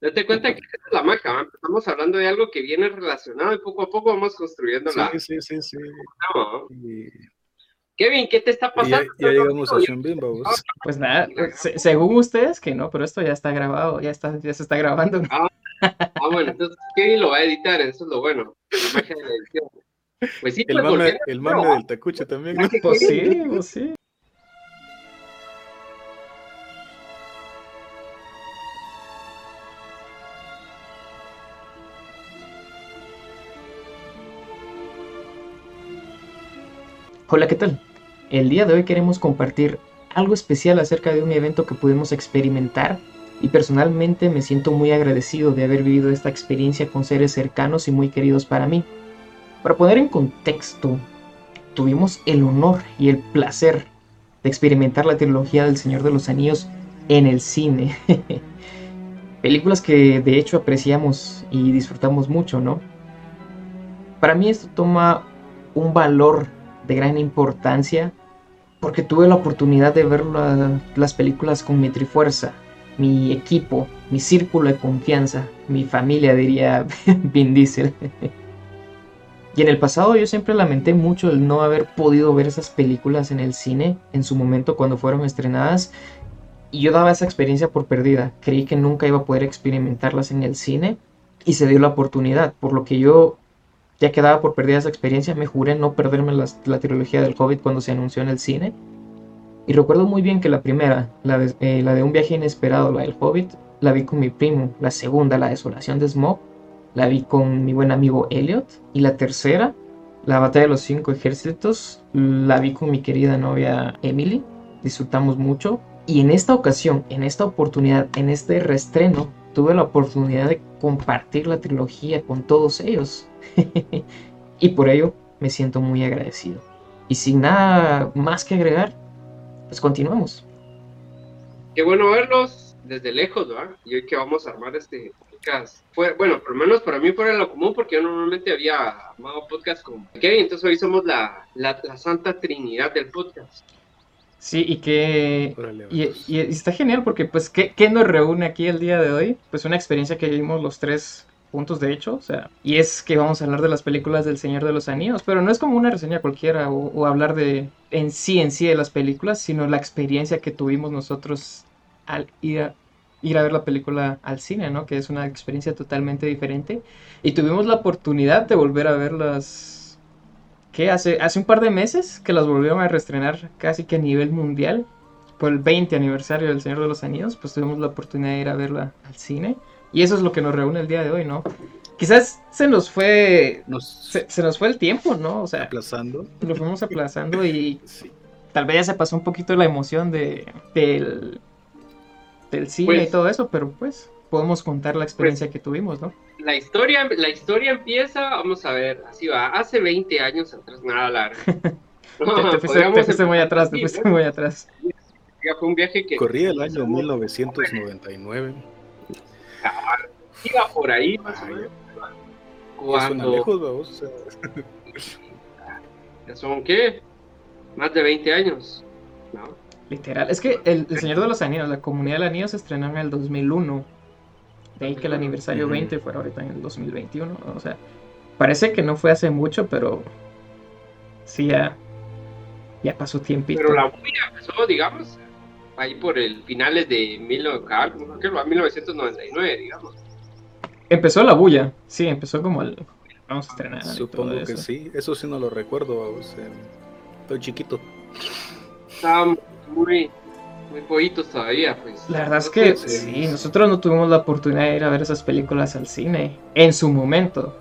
Date cuenta que esta es la maca, estamos hablando de algo que viene relacionado y poco a poco vamos construyendo la... Sí, sí, sí, sí. Kevin, ¿qué te está pasando? Ya, llegamos a Bimba, Pues nada, según ustedes que no, pero esto ya está grabado, ya está, ya se está grabando. Ah, ah bueno, entonces Kevin lo va a editar, eso es lo bueno, la magia de la edición. Pues sí, el pues, mame, el mame del tacuche también, ¿no? Pues sí, pues sí. Hola, ¿qué tal? El día de hoy queremos compartir algo especial acerca de un evento que pudimos experimentar y personalmente me siento muy agradecido de haber vivido esta experiencia con seres cercanos y muy queridos para mí. Para poner en contexto, tuvimos el honor y el placer de experimentar la trilogía del Señor de los Anillos en el cine. Películas que de hecho apreciamos y disfrutamos mucho, ¿no? Para mí esto toma un valor de gran importancia porque tuve la oportunidad de ver las películas con mi trifuerza, mi equipo, mi círculo de confianza, mi familia, diría Vin Diesel. y en el pasado yo siempre lamenté mucho el no haber podido ver esas películas en el cine en su momento cuando fueron estrenadas. Y yo daba esa experiencia por perdida. Creí que nunca iba a poder experimentarlas en el cine y se dio la oportunidad, por lo que yo ya quedaba por perdida esa experiencia, me juré no perderme la, trilogía del Hobbit cuando se anunció en el cine. Y recuerdo muy bien que la primera, la de, eh, Un viaje inesperado, la del Hobbit, la vi con mi primo. La segunda, la desolación de Smog, la vi con mi buen amigo Elliot. Y la tercera, la batalla de los cinco ejércitos, la vi con mi querida novia Emily. Disfrutamos mucho. Y en esta ocasión, en esta oportunidad, en este reestreno, tuve la oportunidad de compartir la trilogía con todos ellos. y por ello me siento muy agradecido. Y sin nada más que agregar, pues continuamos. Qué bueno verlos desde lejos, ¿verdad? Y hoy que vamos a armar este podcast. Fue, bueno, por lo menos para mí fuera lo común, porque yo normalmente había armado podcast con Kevin, entonces hoy somos la, la, santa trinidad del podcast. Sí, y que y, está genial porque pues ¿qué, ¿qué, nos reúne aquí el día de hoy? Pues una experiencia que vivimos los tres puntos de hecho, o sea, y es que vamos a hablar de las películas del Señor de los Anillos, pero no es como una reseña cualquiera o, hablar de en sí, en sí de las películas, sino la experiencia que tuvimos nosotros al ir a, ir a ver la película al cine, ¿no? Que es una experiencia totalmente diferente. Y tuvimos la oportunidad de volver a verlas, que hace, hace un par de meses que las volvieron a reestrenar casi que a nivel mundial. Por el 20 aniversario del Señor de los Anillos, pues tuvimos la oportunidad de ir a verla al cine. Y eso es lo que nos reúne el día de hoy, ¿no? Quizás se nos fue. Se, nos fue el tiempo, ¿no? O sea. Aplazando. Lo fuimos aplazando y. Tal vez ya se pasó un poquito la emoción de, del, del cine y pues todo eso, pero pues podemos contar la experiencia pues que tuvimos, ¿no? La historia, la historia empieza, vamos a ver, así va, hace 20 años atrás, nada largo. te, fuiste, muy atrás, te fuiste muy atrás. Ya fue un viaje que... Corría el año 1999 iba por ahí más o menos. Cuando... Lejos, ¿Ya son qué? Más de 20 años. ¿no? Literal. Es que el, Señor de los Anillos, la Comunidad del Anillo se estrenó en el 2001. De ahí que el aniversario 20 fuera ahorita en el 2021. O sea, parece que no fue hace mucho, pero sí ya, ya pasó tiempito. Pero la bulla empezó, digamos, ahí por el finales de 1999, digamos. Empezó la bulla, sí, empezó como el... Vamos a estrenar. Supongo que sí, eso sí no lo recuerdo, estoy chiquito. Estábamos muy, muy pollitos todavía, pues. La verdad es que sí, nosotros no tuvimos la oportunidad de ir a ver esas películas al cine en su momento,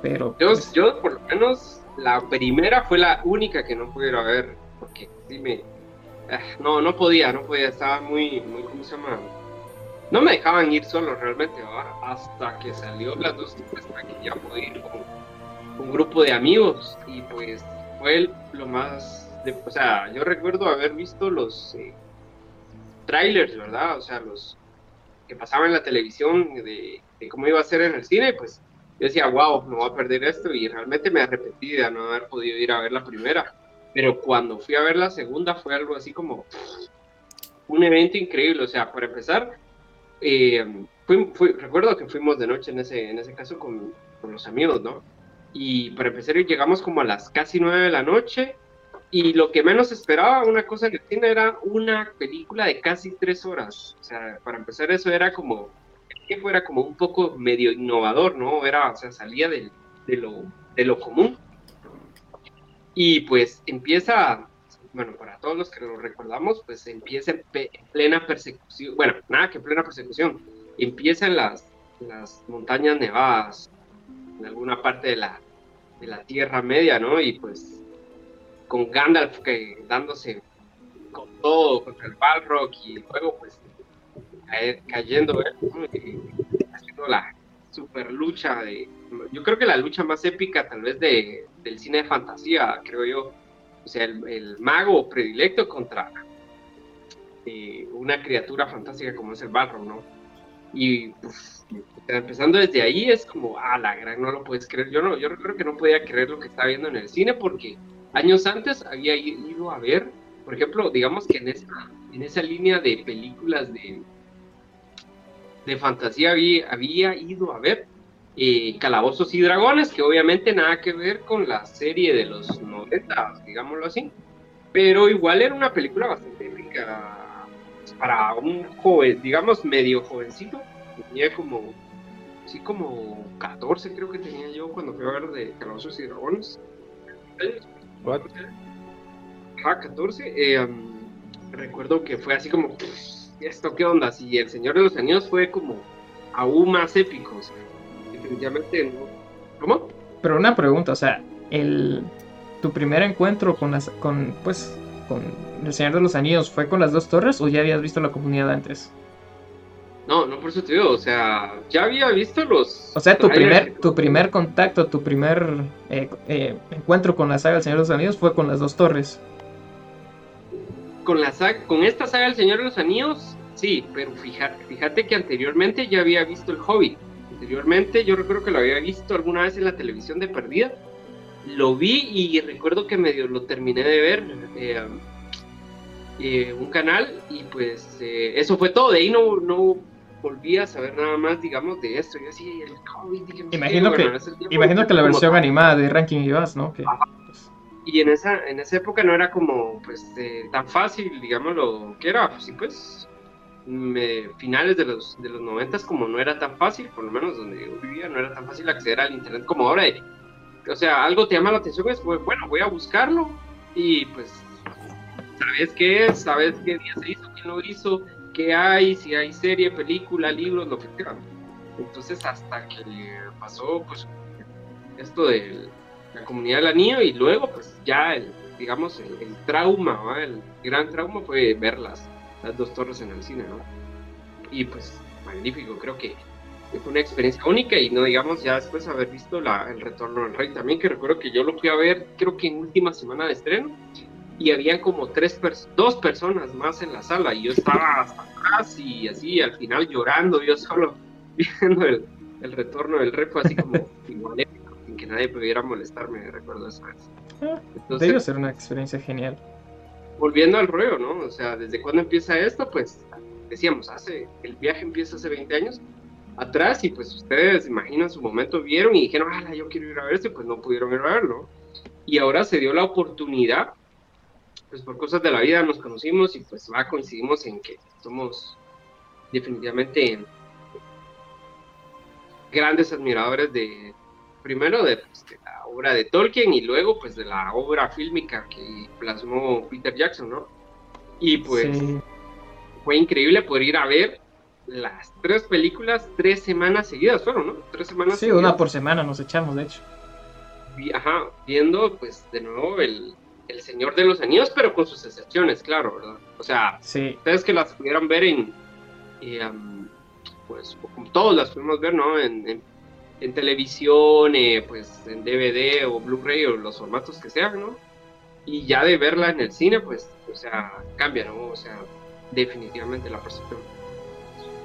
pero... Yo, pues, yo por lo menos, la primera fue la única que no pude ir a ver, porque sí me Ah, no, no podía, no podía, estaba muy, muy, ¿cómo se llama? No me dejaban ir solo realmente, hasta que salió las dos para que ya pude ir con un grupo de amigos y pues fue lo más, de, o sea, yo recuerdo haber visto los eh, trailers, ¿verdad? O sea, los que pasaban en la televisión de, de, cómo iba a ser en el cine, pues yo decía, wow, me voy a perder esto y realmente me arrepentí de no haber podido ir a ver la primera pero cuando fui a ver la segunda fue algo así como un evento increíble. O sea, para empezar, eh, recuerdo que fuimos de noche en ese, en ese caso con, con, los amigos, ¿no? Y para empezar llegamos como a las casi nueve de la noche y lo que menos esperaba una cosa que tiene era una película de casi tres horas. O sea, para empezar eso era como fuera como un poco medio innovador, ¿no? Era, o sea, salía de, lo, de lo común. Y pues empieza, bueno, para todos los que lo recordamos, pues empieza en, plena persecución, bueno, nada que en plena persecución, empieza en las, las montañas nevadas, en alguna parte de la, de la Tierra Media, ¿no? Y pues con Gandalf que dándose con todo contra el Balrog y luego pues cayendo haciendo la super lucha de yo creo que la lucha más épica tal vez de, del cine de fantasía creo yo. O sea el, mago predilecto contra eh, una criatura fantástica como es el Balrog no y pues, empezando desde ahí es como ah la gran no lo puedes creer yo no yo creo que no podía creer lo que estaba viendo en el cine porque años antes había ido a ver por ejemplo digamos que en esa en esa línea de películas de de fantasía había, había ido a ver eh, Calabozos y Dragones, que obviamente nada que ver con la serie de los 90, digámoslo así, pero igual era una película bastante épica para un joven, digamos medio jovencito, tenía como, sí, como 14 creo que tenía yo cuando fui a ver de Calabozos y Dragones. Ajá, 14. Eh, um, recuerdo que fue así como ¿esto qué onda? Si El Señor de los Anillos fue como aún más épico, definitivamente no. ¿Cómo? Pero una pregunta, o sea, el tu primer encuentro con las con pues con El Señor de los Anillos fue con las dos torres o ya habías visto la comunidad antes? No, no por eso te digo, o sea, ya había visto los. O sea, tu primer, tu primer contacto, tu primer eh, eh, encuentro con la saga del Señor de los Anillos fue con las dos torres con, la con esta saga El Señor de los Anillos, sí, pero fíjate, fíjate que anteriormente ya había visto El Hobbit. Anteriormente yo recuerdo que lo había visto alguna vez en la televisión de perdida. Lo vi y recuerdo que medio lo terminé de ver. Eh, eh, un canal y pues eh, eso fue todo. De ahí no, no volví a saber nada más, digamos, de esto. Yo así, el Hobbit. imagino, que, imagino que la versión animada de Ranking y Bass, ¿no? Que, y en esa, en esa época no era como pues eh, tan fácil, digamos, lo que era, pues, sí, pues finales de los, de los 90 como no era tan fácil, por lo menos donde yo vivía, no era tan fácil acceder al internet como ahora. o sea, algo te llama la atención, pues, bueno, voy a buscarlo y pues, ¿sabes qué es? ¿Sabes qué día se hizo? ¿Quién lo hizo? ¿Qué hay? Si hay serie, película, libros, lo que sea. Entonces, hasta que pasó, pues, esto del la comunidad del anillo y luego pues ya el, digamos el, trauma, el gran trauma fue ver las, dos torres en el cine, ¿no? Y pues magnífico, creo que fue una experiencia única y no digamos ya después haber visto la, el retorno del rey también, que recuerdo que yo lo fui a ver creo que en última semana de estreno y había como tres dos personas más en la sala y yo estaba hasta atrás y así al final llorando yo solo viendo el, el retorno del rey fue así como igual que nadie pudiera molestarme, recuerdo eso. Ah, debe ser una experiencia genial. Volviendo al rollo, ¿no? O sea, ¿desde cuándo empieza esto? Pues decíamos, hace, el viaje empieza hace 20 años atrás y pues ustedes, imaginan, su momento vieron y dijeron, ah, yo quiero ir a verse, pues no pudieron ir a verlo. Y ahora se dio la oportunidad, pues por cosas de la vida nos conocimos y pues va, coincidimos en que somos definitivamente grandes admiradores de, primero pues, de, la obra de Tolkien y luego pues de la obra fílmica que plasmó Peter Jackson, ¿no? Y pues fue increíble poder ir a ver las tres películas tres semanas seguidas fueron, ¿no? Tres semanas. Sí, una por semana nos echamos, de hecho. ajá, viendo pues de nuevo el, el Señor de los Anillos, pero con sus excepciones, claro, ¿verdad? O sea, ustedes que las pudieran ver en, eh, pues todos las pudimos ver, ¿no? en en televisión, eh, pues en DVD o Blu-ray o los formatos que sean, ¿no? Y ya de verla en el cine, pues, o sea, cambia, ¿no? O sea, definitivamente la percepción.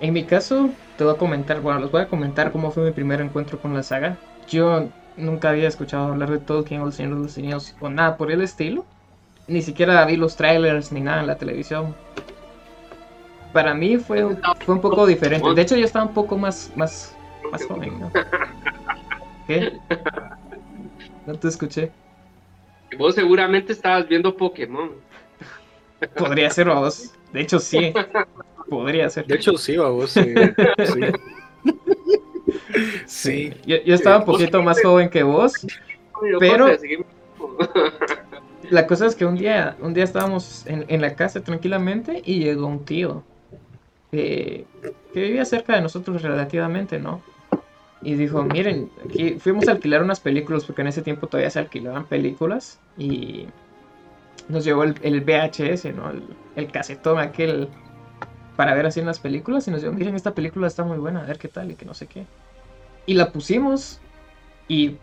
En mi caso, te voy a comentar, bueno, les voy a comentar cómo fue mi primer encuentro con la saga. Yo nunca había escuchado hablar de Tolkien o El Señor de los Anillos o nada por el estilo. Ni siquiera vi los trailers ni nada en la televisión. Para mí fue, fue un poco diferente. De hecho, yo estaba un poco más, más, más joven, ¿no? ¿Qué? No te escuché. Vos seguramente estabas viendo Pokémon. Podría ser vos. De hecho, sí. Podría ser. De hecho, sí, vos. Sí. sí. Sí. Yo, yo estaba un poquito más joven que vos. Pero-. La cosa es que un día, un día estábamos en, en la casa tranquilamente y llegó un tío que, que vivía cerca de nosotros relativamente, ¿no? Y dijo, miren, aquí fuimos a alquilar unas películas porque en ese tiempo todavía se alquilaban películas y nos llevó el, el VHS, ¿no? El, el casetón aquel para ver así en las películas y nos dijo, miren, esta película está muy buena, a ver qué tal y que no sé qué. Y la pusimos y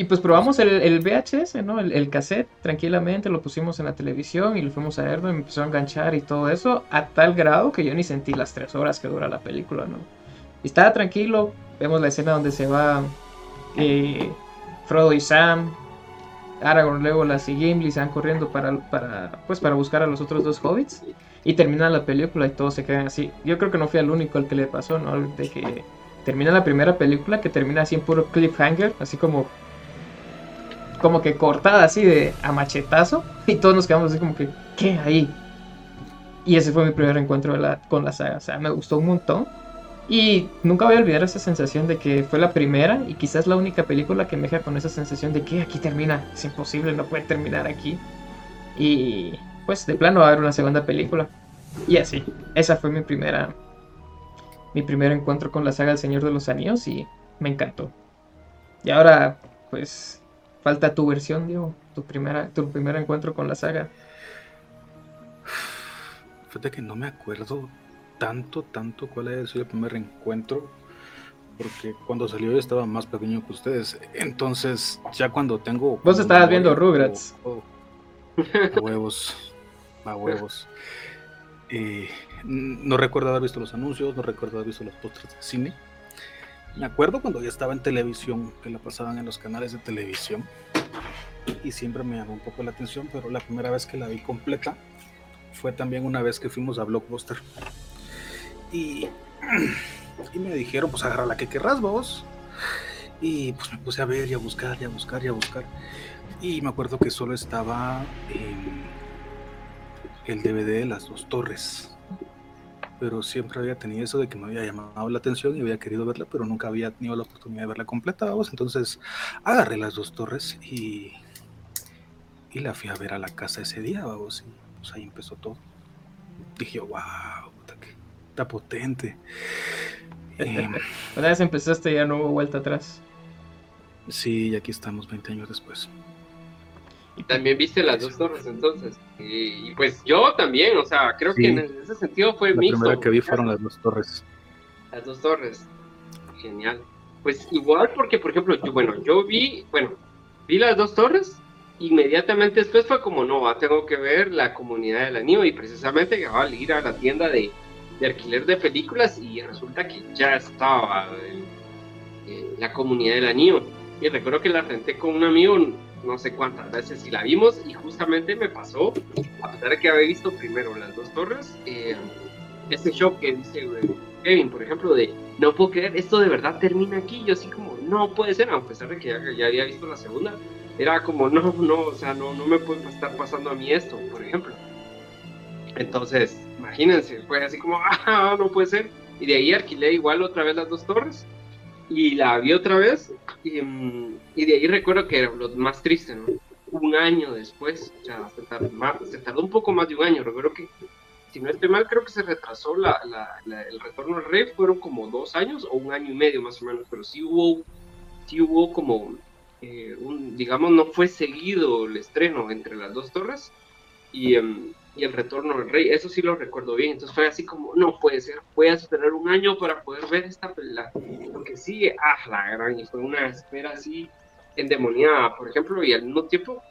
y pues probamos el, el VHS, ¿no? El, cassette, tranquilamente, lo pusimos en la televisión y lo fuimos a ver, me empezó a enganchar y todo eso, a tal grado que yo ni sentí las tres horas que dura la película, ¿no? Estaba tranquilo, vemos la escena donde se va eh, Frodo y Sam, Aragorn, Legolas y Gimli se van corriendo para, para, pues, para buscar a los otros dos hobbits. Y termina la película y todos se quedan así. Yo creo que no fui el único al que le pasó, ¿no? De que termina la primera película, que termina así en puro cliffhanger, así como como que cortada así de a machetazo y todos nos quedamos así como que ¿qué ahí? Y ese fue mi primer encuentro con la saga, o sea, me gustó un montón y nunca voy a olvidar esa sensación de que fue la primera y quizás la única película que me deja con esa sensación de que aquí termina, es imposible, no puede terminar aquí. Y pues de plano va a haber una segunda película. Y así, esa fue mi primera mi primer encuentro con la saga El Señor de los Anillos y me encantó. Y ahora pues Falta tu versión, Diego. Tu, primera, tu primer encuentro con la saga. Fíjate que no me acuerdo tanto, tanto cuál haya sido el primer encuentro. Porque cuando salió yo estaba más pequeño que ustedes. Entonces, ya cuando tengo. Vos estabas viendo Rugrats. oh, oh, a huevos. A huevos. Eh, no recuerdo haber visto los anuncios, no recuerdo haber visto los postres de cine. Me acuerdo cuando ya estaba en televisión, que la pasaban en los canales de televisión. Y siempre me llamó un poco la atención, pero la primera vez que la vi completa fue también una vez que fuimos a Blockbuster. Y, y me dijeron, pues agarra la que querrás vos. Y pues me puse a ver y a buscar y a buscar y a buscar. Y me acuerdo que solo estaba em, el DVD de las dos torres. Pero siempre había tenido eso de que me había llamado la atención y había querido verla, pero nunca había tenido la oportunidad de verla completa, vamos. Entonces agarré las dos torres y, y la fui a ver a la casa ese día, vamos. Y pues ahí empezó todo. Dije, wow, está potente. Em, Una vez empezaste ya no hubo vuelta atrás. sí, y aquí estamos 20 años después. Y también viste las dos torres entonces. Y, y pues yo también, o sea, creo Sí. que en ese sentido fue La mixto. primera que vi fueron las dos torres. Las dos torres. Genial. Pues igual porque, por ejemplo, yo, bueno, yo vi, bueno, vi las dos torres, inmediatamente después fue como, no, tengo que ver la comunidad del anillo y precisamente al ir a la tienda de, de alquiler de películas y resulta que ya estaba eh, la comunidad del anillo. Y recuerdo que la renté con un amigo no sé cuántas veces y la vimos y justamente me pasó, a pesar de que había visto primero las dos torres, eh, este shock que dice güey, Kevin, por ejemplo, de no puedo creer, esto de verdad termina aquí, yo así como, no puede ser, a pesar de que ya, ya había visto la segunda, era como, no, no, o sea, no, no me puede estar pasando a mí esto, por ejemplo. Entonces, imagínense, fue así como, ah, no puede ser. Y de ahí alquilé igual otra vez las dos torres y la vi otra vez. Y, mm, y de ahí recuerdo que era lo más triste, ¿no? Un año después, o sea, se tardó, más- se tardó un poco más de un año. Recuerdo que, si no estoy mal, creo que se retrasó la, la- la- el retorno al rey, fueron como dos años o un año y medio más o menos, pero sí hubo, sí hubo como, eh, un, digamos, no fue seguido el estreno entre las dos torres y, em, y el retorno del rey, eso sí lo recuerdo bien, entonces fue así como, no puede ser, voy a esperar un año para poder ver esta película, porque sigue, ah, la gran, y fue una espera así endemoniada, por ejemplo, y al mismo tiempo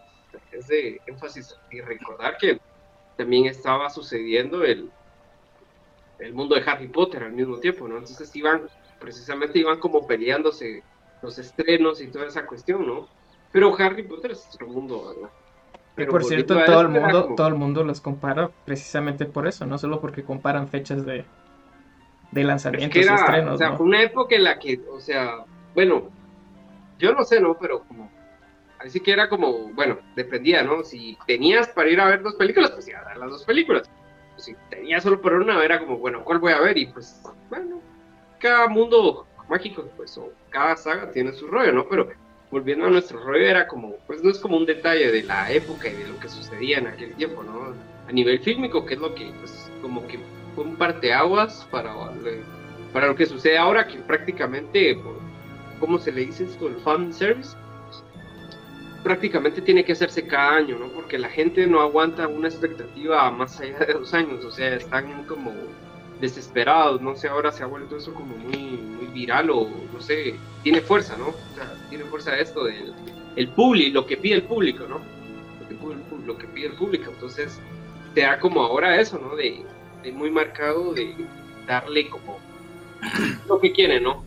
es de énfasis y recordar que también estaba sucediendo el, el mundo de Harry Potter al mismo tiempo, ¿no? Entonces iban, precisamente iban como peleándose los estrenos y toda esa cuestión, ¿no? Pero Harry Potter es otro mundo, ¿verdad? Y por cierto, todo el mundo, todo el mundo los compara precisamente por eso, no solo porque comparan fechas de, de lanzamientos y estrenos. O sea, fue una época en la que, o sea, bueno, yo no sé, ¿no? Pero como, así que era como, bueno, dependía, ¿no? Si tenías para ir a ver dos películas, pues iba a ver las dos películas. si tenías solo para una, era como, bueno, ¿cuál voy a ver? Y pues, bueno, cada mundo mágico, pues, o cada saga tiene su rollo, ¿no? Pero volviendo a nuestro rollo, era como, pues no es como un detalle de la época y de lo que sucedía en aquel tiempo, ¿no? A nivel fílmico, que es lo que, pues, como que fue un parteaguas para, para lo que sucede ahora, que prácticamente, ¿cómo se le dice esto? El fan service. Prácticamente tiene que hacerse cada año, ¿no? Porque la gente no aguanta una expectativa más allá de dos años, o sea, están como desesperados, no sé, ahora se ha vuelto eso como muy, muy viral o no sé, tiene fuerza, ¿no? O sea, tiene fuerza esto del el público, lo que pide el público, ¿no? Lo que, pide el público, entonces te da como ahora eso, ¿no? De, de muy marcado de darle como lo que quiere, ¿no?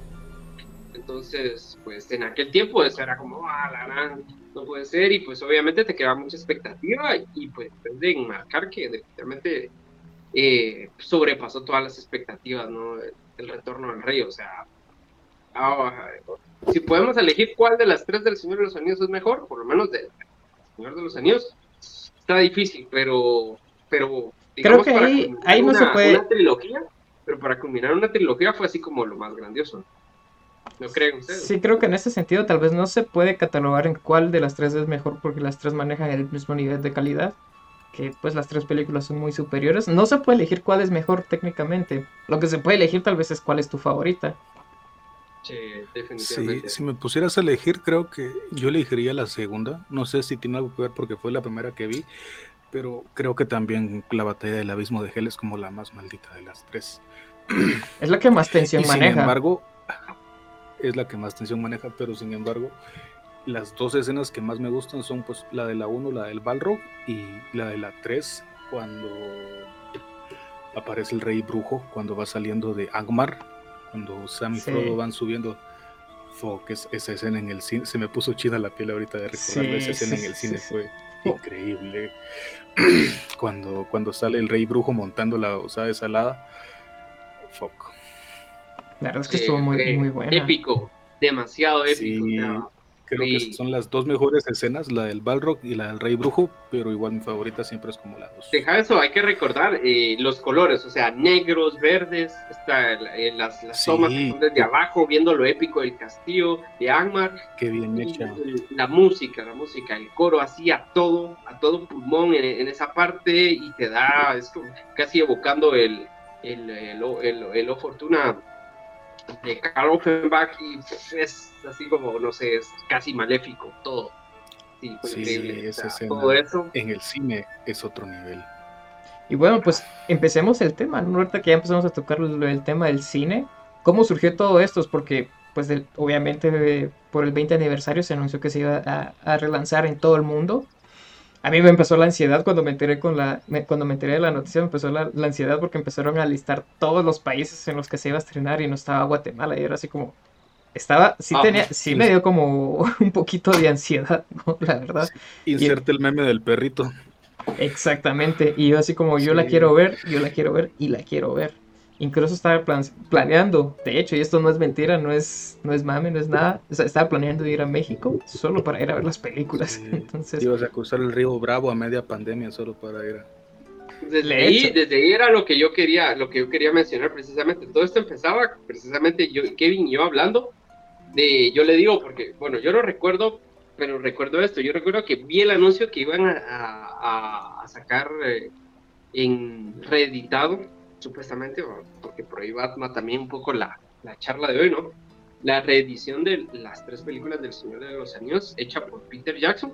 Entonces, pues en aquel tiempo eso era como, ah, la gran, no puede ser, y pues obviamente te queda mucha expectativa y pues de marcar que definitivamente eh, sobrepasó todas las expectativas, ¿no? El retorno al rey, o sea, ah, si podemos elegir cuál de las tres del Señor de los Anillos es mejor, por lo menos del Señor de los Anillos, está difícil, pero, pero creo que ahí, ahí no se puede. Una trilogía, pero para culminar una trilogía fue así como lo más grandioso. ¿No creen ustedes? Sí, creo que en ese sentido tal vez no se puede catalogar en cuál de las tres es mejor porque las tres manejan el mismo nivel de calidad que pues las tres películas son muy superiores. No se puede elegir cuál es mejor técnicamente. Lo que se puede elegir tal vez es cuál es tu favorita. Sí, definitivamente. si me pusieras a elegir, creo que yo elegiría la segunda. No sé si tiene algo que ver porque fue la primera que vi, pero creo que también la batalla del abismo de Hell es como la más maldita de las tres. Es la que más tensión maneja. Sin embargo, es la que más tensión maneja, pero sin embargo, las dos escenas que más me gustan son pues la de la 1, la del Balrog y la de la 3 cuando aparece el rey brujo, cuando va saliendo de Angmar, cuando Sam y Frodo van subiendo. Fuck, esa escena en el cine, se me puso chida la piel ahorita de recordar esa escena en el cine, fue increíble. cuando, cuando sale el rey brujo montando la osada salada, fuck. La verdad es que estuvo muy, muy buena. Épico, demasiado épico. Creo que son las dos mejores escenas, la del Balrog y la del Rey Brujo, pero igual mi favorita siempre es como la dos. Deja eso, hay que recordar eh, los colores, o sea, negros, verdes, está, eh, las, las tomas desde abajo, viendo lo épico del castillo de Angmar. Qué bien hecha. La música, la música, el coro así a todo, a todo pulmón en, esa parte y te da, es casi evocando el, el, el, el, el, Fortuna de Karl Offenbach y es así como, no sé, es casi maléfico todo. Sí, todo eso. En el cine es otro nivel. Y bueno, pues empecemos el tema, ¿no? Ahorita que ya empezamos a tocar el tema del cine, ¿cómo surgió todo esto? Porque, pues, obviamente por el 20 aniversario se anunció que se iba a, a relanzar en todo el mundo a mí me empezó la ansiedad cuando me enteré con la cuando me enteré de la noticia me empezó la, ansiedad porque empezaron a listar todos los países en los que se iba a estrenar y no estaba Guatemala. Y era así como estaba sí ah, tenía sí me dio como un poquito de ansiedad ¿no? la verdad. Inserte el meme del perrito. Exactamente. Y yo así como yo la quiero ver yo la quiero ver y la quiero ver incluso estaba planeando, de hecho, y esto no es mentira, no es, no es mame, no es nada, estaba planeando ir a México solo para ir a ver las películas. Entonces, ibas a cruzar el río Bravo a media pandemia solo para ir a... Desde ahí, desde ahí era lo que yo quería, lo que yo quería mencionar precisamente. Todo esto empezaba precisamente yo, Kevin y yo hablando de, yo le digo, porque, bueno, yo no recuerdo, pero recuerdo esto, yo recuerdo que vi el anuncio que iban a, sacar eh, en reeditado supuestamente, porque por ahí va también un poco la, la, charla de hoy, ¿no? La reedición de las tres películas del Señor de los Anillos, hecha por Peter Jackson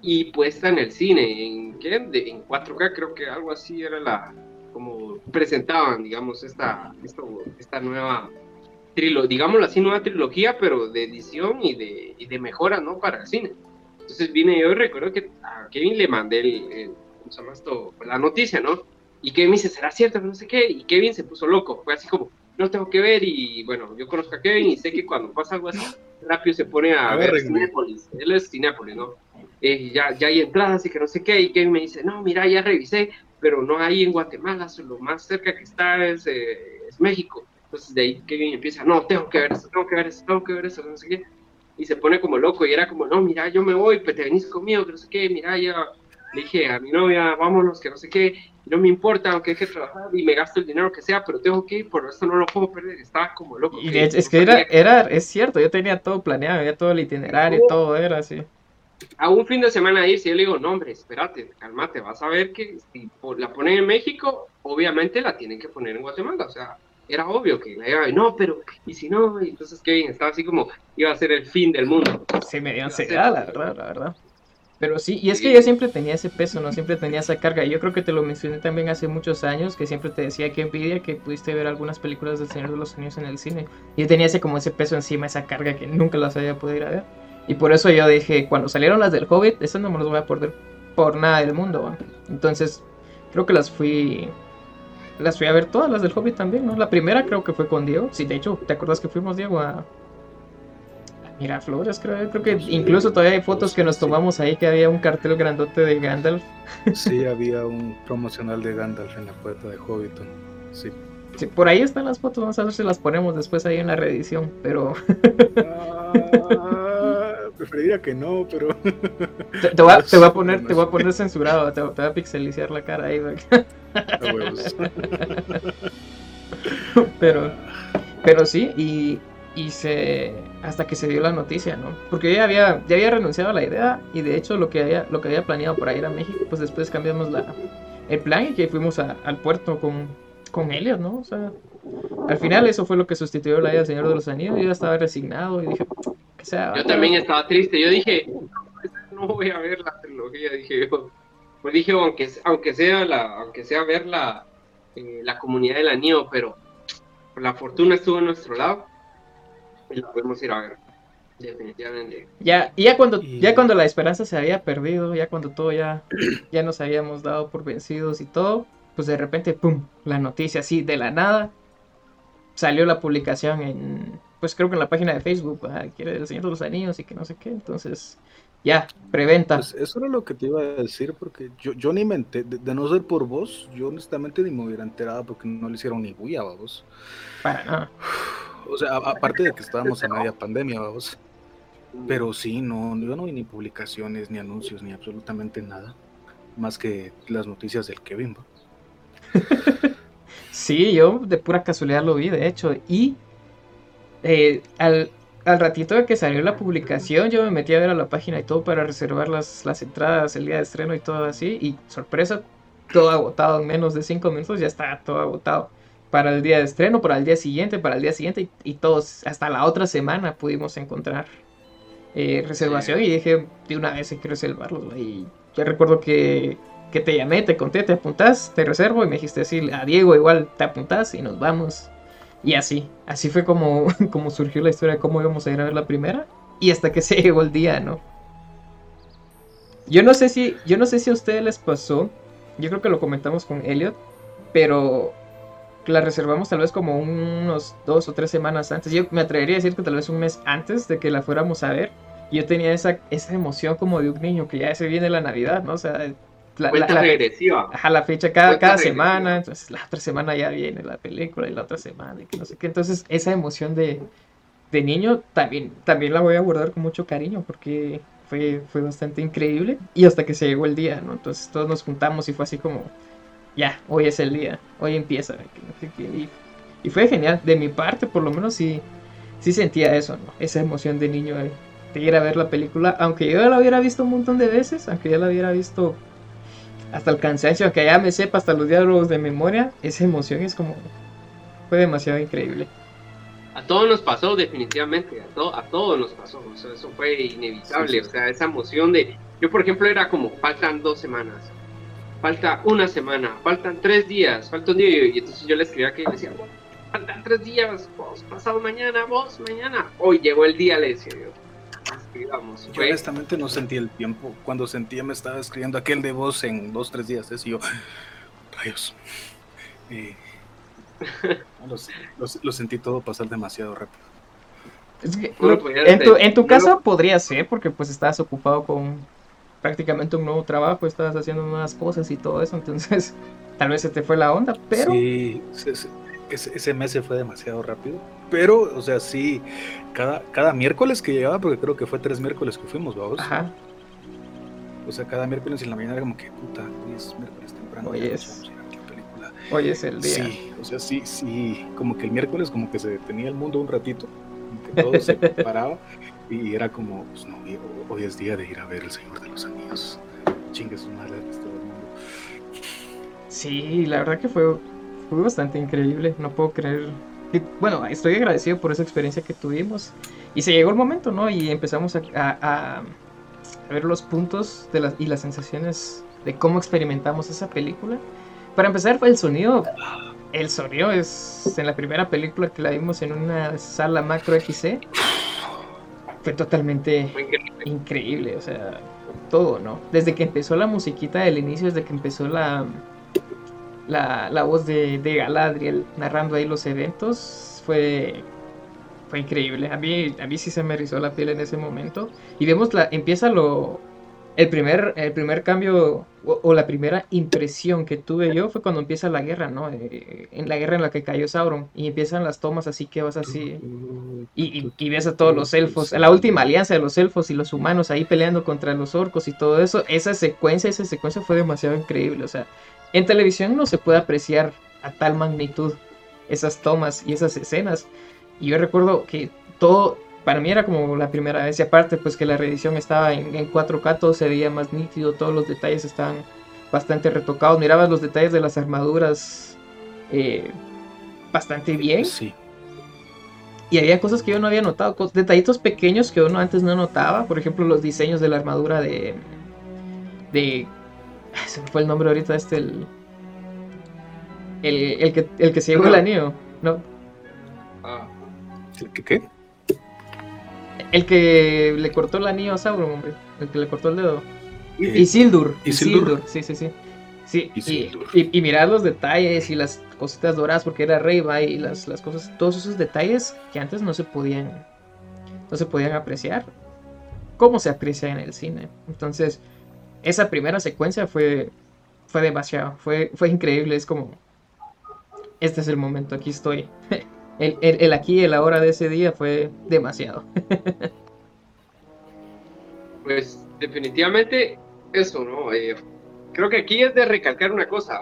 y puesta en el cine, ¿en qué? en 4K, creo que algo así era la, como presentaban, digamos, esta, esta nueva trilogía, digámoslo así, nueva trilogía, pero de edición y de, y de mejora, ¿no? Para el cine. Entonces vine yo y recuerdo que a Kevin le mandé el, ¿cómo se llama esto? La noticia, ¿no? Y Kevin dice, ¿será cierto? No sé qué. Y Kevin se puso loco. Fue así como, no tengo que ver. Y bueno, yo conozco a Kevin y sé que cuando pasa algo así, rápido se pone a, ver Cinépolis. Él es Cinépolis, ¿no? eh, ya, ya hay entradas y que no sé qué, y Kevin me dice, no, mira, ya revisé, pero no hay en Guatemala, lo más cerca que está es, eh, es México. Entonces de ahí Kevin empieza, no, tengo que ver eso, tengo que ver eso, tengo que ver eso, no sé qué. Y se pone como loco y era como, no, mira, yo me voy, pues te venís conmigo, que no sé qué, mira, ya le dije a mi novia, vámonos, que no sé qué, no me importa, aunque hay que trabajar y me gasto el dinero que sea, pero tengo que ir, por eso no lo puedo perder, estaba como loco. Y es que era, era, es cierto, yo tenía todo planeado, había todo el itinerario, todo era así. A un fin de semana ir, si yo le digo, no, hombre, espérate, cálmate, vas a ver que si la ponen en México, obviamente la tienen que poner en Guatemala, o sea, era obvio que la iba a no, pero, y si no, entonces Kevin estaba así como, iba a ser el fin del mundo. Sí, me dio ansiedad, la verdad, la verdad. Pero sí, y es que yo siempre tenía ese peso, ¿no? Siempre tenía esa carga. Yo creo que te lo mencioné también hace muchos años, que siempre te decía que envidia que pudiste ver algunas películas del Señor de los Años en el cine. Yo tenía ese como ese peso encima, esa carga que nunca las había podido ir a ver. Y por eso yo dije, cuando salieron las del Hobbit, esas no me las voy a perder por nada del mundo. Entonces, creo que las fui las fui a ver todas las del Hobbit también, ¿no? La primera creo que fue con Diego. Sí, de hecho, ¿te acuerdas que fuimos, Diego, a, Miraflores, creo. Creo que incluso todavía hay fotos que nos tomamos ahí que había un cartel grandote de Gandalf. Sí, había un promocional de Gandalf en la puerta de Hobbiton. Sí. sí. por ahí están las fotos, vamos a ver si las ponemos después ahí en la reedición, pero... Ah, preferiría que no, pero... Te, voy, a, te, voy, a, poner, te voy a poner censurado, te, voy a pixelizar la cara ahí. pero, pero sí, y, y se hasta que se dio la noticia, ¿no? Porque yo ya había, ya había renunciado a la idea y de hecho lo que había, lo que había planeado para ir a México, pues después cambiamos la, el plan y que fuimos al puerto con, con Elliot, ¿no? O sea, al final eso fue lo que sustituyó la idea del Señor de los Anillos. Yo ya estaba resignado y dije, que sea. Yo también estaba triste. Yo dije, no voy a ver la trilogía. Dije, pues dije, aunque, aunque sea la, aunque sea ver la, eh, la comunidad del anillo, pero la fortuna estuvo a nuestro lado y la podemos ir a ver. Definitivamente. Ya, y ya cuando, ya cuando la esperanza se había perdido, ya cuando todo ya, ya nos habíamos dado por vencidos y todo, pues de repente, pum, la noticia así de la nada. Salió la publicación en, pues creo que en la página de Facebook, que era el Señor de los Anillos y que no sé qué. Entonces, ya, preventa. Pues eso era lo que te iba a decir, porque yo, yo ni me enteré, de, no ser por vos, yo honestamente ni me hubiera enterado porque no le hicieron ni bulla a vos. Para nada. O sea, aparte de que estábamos en media pandemia, vamos. Pero sí, no, yo no vi ni publicaciones, ni anuncios, ni absolutamente nada. Más que las noticias del Kevin. sí, yo de pura casualidad lo vi, de hecho. Y eh, al, al, ratito de que salió la publicación, yo me metí a ver a la página y todo para reservar las, las entradas, el día de estreno y todo así. Y sorpresa, todo agotado en menos de cinco minutos, ya está todo agotado para el día de estreno, para el día siguiente, para el día siguiente y, todos, hasta la otra semana pudimos encontrar eh, reservación y dije, de una vez hay que reservarlo. Y yo recuerdo que, que, te llamé, te conté, te apuntás, te reservo y me dijiste así, a Diego igual te apuntás y nos vamos. Y así, así fue como, como surgió la historia de cómo íbamos a ir a ver la primera y hasta que se llegó el día, ¿no? Yo no sé si, yo no sé si a ustedes les pasó, yo creo que lo comentamos con Elliot, pero la reservamos tal vez como unos dos o tres semanas antes. Yo me atrevería a decir que tal vez un mes antes de que la fuéramos a ver. Yo tenía esa, esa emoción como de un niño que ya se viene la Navidad, ¿no? O sea, la, la, regresiva. Ajá, la fecha cada, cada semana. Entonces, la otra semana ya viene la película y la otra semana y que no sé qué. Entonces, esa emoción de, de niño también, también la voy a guardar con mucho cariño porque fue, fue bastante increíble. Y hasta que se llegó el día, ¿no? Entonces, todos nos juntamos y fue así como ya, hoy es el día, hoy empieza. Y, fue genial, de mi parte por lo menos sí, sí sentía eso, ¿no? Esa emoción de niño de, ir a ver la película, aunque yo la hubiera visto un montón de veces, aunque ya la hubiera visto hasta el cansancio, aunque ya me sepa hasta los diálogos de memoria, esa emoción es como, fue demasiado increíble. A todos nos pasó, definitivamente, a, todo, a todos nos pasó, eso fue inevitable, o sea, esa emoción de, yo por ejemplo era como, faltan dos semanas, falta una semana, faltan tres días, falta un día. Y entonces yo le escribía que decía, faltan tres días, vos, pasado mañana, vos, mañana. Hoy llegó el día, le decía yo. Escribamos. Yo honestamente no sentí el tiempo. Cuando sentía me estaba escribiendo aquel de vos en dos, tres días. Y yo, rayos. Eh, lo, sentí todo pasar demasiado rápido. en tu, en tu caso podría ser porque pues estabas ocupado con prácticamente un nuevo trabajo, estabas haciendo nuevas cosas y todo eso, entonces tal vez se te fue la onda, pero... Sí, ese, mes se fue demasiado rápido, pero, o sea, sí, cada, cada miércoles que llegaba, porque creo que fue tres miércoles que fuimos, vamos. Ajá. O sea, cada miércoles en la mañana era como que, puta, hoy es miércoles temprano. Hoy es. Hoy es el día. Sí, o sea, sí, sí, como que el miércoles como que se detenía el mundo un ratito, como que todo se paraba y era como, pues no, hoy es día de ir a ver El Señor de los Anillos. Chingue su madre todo el mundo. Sí, la verdad que fue, fue bastante increíble. No puedo creer. bueno, estoy agradecido por esa experiencia que tuvimos. Y se llegó el momento, ¿no? Y empezamos a, a, ver los puntos de las, y las sensaciones de cómo experimentamos esa película. Para empezar, el sonido. El sonido es en la primera película que la vimos en una sala macro XC fue totalmente increíble. o sea, todo, ¿no? Desde que empezó la musiquita del inicio, desde que empezó la, la, voz de, de, Galadriel narrando ahí los eventos, fue, fue increíble. A mí, a mí sí se me rizó la piel en ese momento. Y vemos, la, empieza lo, el primer, el primer cambio o, la primera impresión que tuve yo fue cuando empieza la guerra, ¿no? Eh, en la guerra en la que cayó Sauron y empiezan las tomas así que vas así y, y, ves a todos los elfos, la última alianza de los elfos y los humanos ahí peleando contra los orcos y todo eso, esa secuencia, esa secuencia fue demasiado increíble, o sea, en televisión no se puede apreciar a tal magnitud esas tomas y esas escenas. Y yo recuerdo que todo, para mí era como la primera vez y aparte pues que la reedición estaba en, 4K, todo se veía más nítido, todos los detalles estaban bastante retocados, mirabas los detalles de las armaduras eh, bastante bien. Sí. Y había cosas que yo no había notado, detallitos pequeños que uno antes no notaba, por ejemplo los diseños de la armadura de... de se me fue el nombre ahorita este, el... El, que, el que se llevó el anillo, ¿no? Ah. ¿El que qué? El que le cortó el anillo a Sauron, hombre. El que le cortó el dedo. Isildur. Isildur. Sí, sí, sí. Sí, y, y, mirar los detalles y las cositas doradas, porque era rey, va, y las, las cosas, todos esos detalles que antes no se podían, no se podían apreciar, ¿Cómo se aprecia en el cine. Entonces, esa primera secuencia fue, fue demasiado, fue, fue increíble, es como, este es el momento, aquí estoy. el, aquí y el ahora de ese día fue demasiado. pues definitivamente eso, ¿no? Eh, creo que aquí es de recalcar una cosa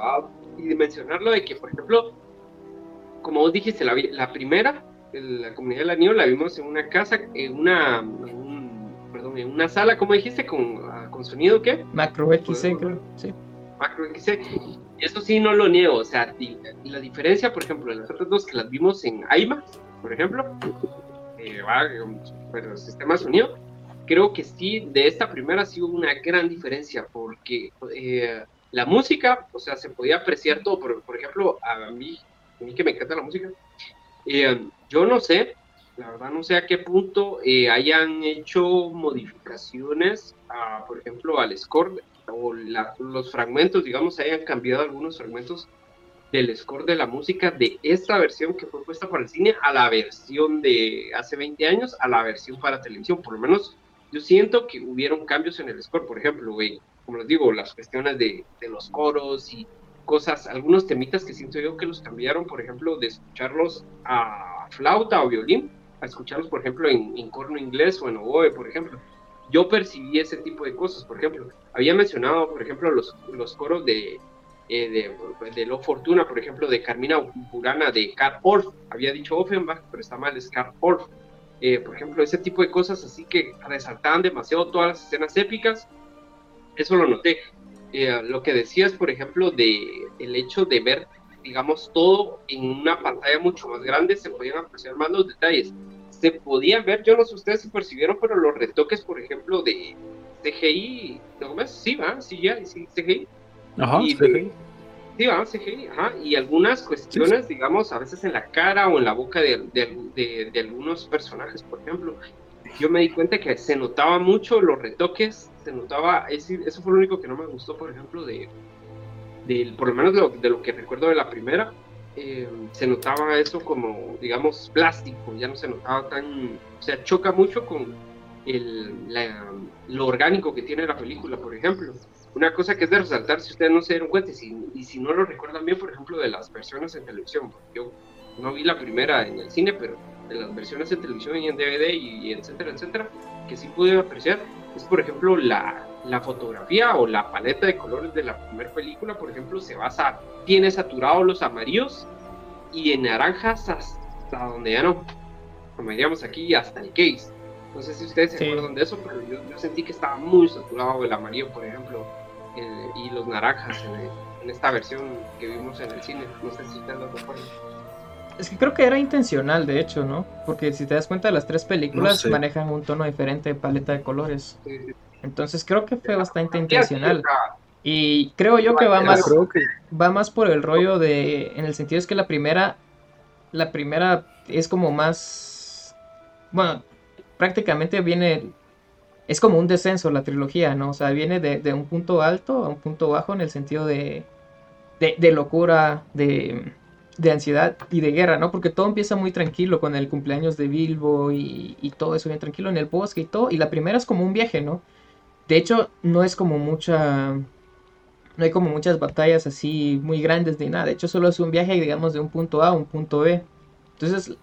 y de mencionarlo de que, por ejemplo, como vos dijiste, la, la primera, la comunidad del anillo, la vimos en una casa, en una, perdón, en una sala, como dijiste, con, ah, con sonido, ¿qué? Macro XC, creo, sí. Macro XC. Eso sí, no lo niego. O sea, la diferencia, por ejemplo, de las otras dos que las vimos en IMAX, por ejemplo, eh, pero el sistema sonido, creo que sí, de esta primera sí hubo una gran diferencia, porque eh, la música, o sea, se podía apreciar todo. Por, por ejemplo, a mí, a mí que me encanta la música, eh, yo no sé, la verdad no sé a qué punto eh, hayan hecho modificaciones, por ejemplo, al score o los fragmentos, digamos, hayan cambiado algunos fragmentos del score de la música de esta versión que fue puesta para el cine a la versión de hace 20 años a la versión para televisión. Por lo menos yo siento que hubieron cambios en el score, por ejemplo, como les digo, las cuestiones de, de, los coros y cosas, algunos temitas que siento yo que los cambiaron, por ejemplo, de escucharlos a flauta o violín, a escucharlos, por ejemplo, en, en corno inglés o en oboe, por ejemplo yo percibí ese tipo de cosas. Por ejemplo, había mencionado, por ejemplo, los, los coros de, eh, de, Lo Fortuna, por ejemplo, de Carmina Burana, de Carl Orff. Había dicho Offenbach, pero está mal, es Carl Orff. Eh, por ejemplo, ese tipo de cosas así que resaltaban demasiado todas las escenas épicas. Eso lo noté. Eh, lo que decías, por ejemplo, de el hecho de ver, digamos, todo en una pantalla mucho más grande, se podían apreciar más los detalles se podían ver, yo no sé ustedes si percibieron, pero los retoques, por ejemplo, de CGI, ¿no más? Sí, va, sí, ya, sí, CGI. Ajá, y CGI. sí, va, CGI, ajá, y algunas cuestiones, digamos, a veces en la cara o en la boca de, de, de, algunos personajes, por ejemplo, yo me di cuenta que se notaba mucho los retoques, se notaba, eso fue lo único que no me gustó, por ejemplo, de, de por lo menos de lo, de lo que recuerdo de la primera, eh, se notaba eso como, digamos, plástico, ya no se notaba tan, o sea, choca mucho con, el, lo orgánico que tiene la película, por ejemplo. Una cosa que es de resaltar, si ustedes no se dieron cuenta, y si no lo recuerdan bien, por ejemplo, de las versiones en televisión. Yo no vi la primera en el cine, pero de las versiones en televisión y en DVD y, etcétera, etcétera, que sí pude apreciar, es por ejemplo la, la fotografía o la paleta de colores de la primera película, por ejemplo, se basa, tiene saturados los amarillos y en naranjas hasta donde ya no, como diríamos aquí, hasta el case. No sé si ustedes se acuerdan de eso, pero yo, sentí que estaba muy saturado el amarillo, por ejemplo, y los naranjas en, esta versión que vimos en el cine. No sé si ustedes lo recuerdan. Es que creo que era intencional, de hecho, ¿no? Porque si te das cuenta, las tres películas manejan un tono diferente de paleta de colores. Entonces creo que fue bastante intencional. Y creo yo que va más, va más por el rollo de, en el sentido es que la primera, la primera es como más, bueno, prácticamente viene, es como un descenso la trilogía, ¿no? O sea, viene de, un punto alto a un punto bajo en el sentido de, de locura, de de ansiedad y de guerra, ¿no? Porque todo empieza muy tranquilo con el cumpleaños de Bilbo y, todo eso bien tranquilo en el bosque y todo. Y la primera es como un viaje, ¿no? De hecho, no es como mucha... No hay como muchas batallas así muy grandes ni nada. De hecho, solo es un viaje, digamos, de un punto A a un punto B. Entonces,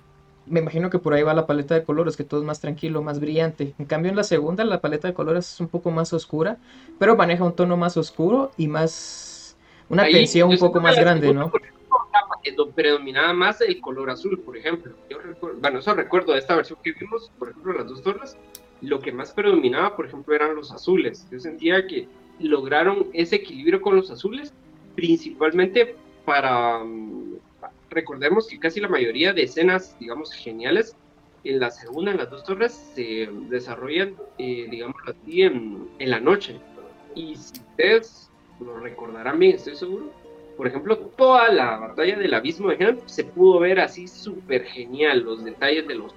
me imagino que por ahí va la paleta de colores, que todo es más tranquilo, más brillante. En cambio, en la segunda, la paleta de colores es un poco más oscura, pero maneja un tono más oscuro y más... Una tensión un poco más grande, ¿no? Predominaba más el color azul, por ejemplo. Yo recuerdo, bueno, eso recuerdo de esta versión que vimos, por ejemplo, las dos torres, lo que más predominaba, por ejemplo, eran los azules. Yo sentía que lograron ese equilibrio con los azules, principalmente para, mm, recordemos que casi la mayoría de escenas, digamos, geniales, en la segunda, en las dos torres, se desarrollan, eh, digamos así, en, en la noche. Y si ustedes lo recordarán bien, estoy seguro, por ejemplo, toda la batalla del abismo de Helm se pudo ver así súper genial, los detalles de los,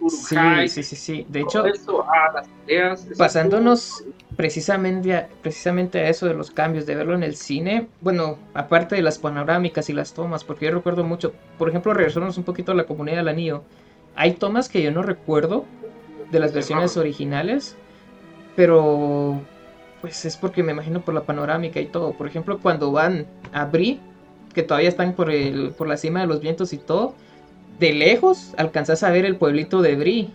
los sí, sí, sí, sí, De hecho, ah, pasándonos precisamente a, precisamente a eso de los cambios, de verlo en el cine, bueno, aparte de las panorámicas y las tomas, porque yo recuerdo mucho, por ejemplo, regresarnos un poquito a la comunidad del anillo, hay tomas que yo no recuerdo de las versiones originales, pero pues es porque me imagino por la panorámica y todo. Por ejemplo, cuando van a Bri, que todavía están por, el, por la cima de los vientos y todo, de lejos alcanzas a ver el pueblito de Bri.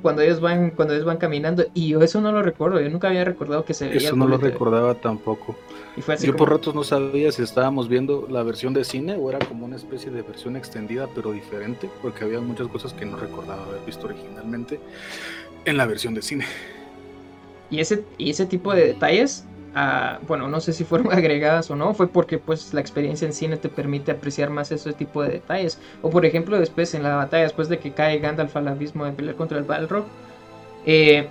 Cuando ellos van, cuando ellos van caminando, y yo eso no lo recuerdo, yo nunca había recordado que se veía. Eso no lo recordaba tampoco. yo por ratos no sabía si estábamos viendo la versión de cine o era como una especie de versión extendida pero diferente, porque había muchas cosas que no recordaba haber visto originalmente en la versión de cine. Y ese, y ese tipo de detalles, ah, bueno, no sé si fueron agregadas o no, fue porque pues la experiencia en cine te permite apreciar más ese tipo de detalles. O por ejemplo, después en la batalla, después de que cae Gandalf al abismo de pelear contra el Balrog, eh,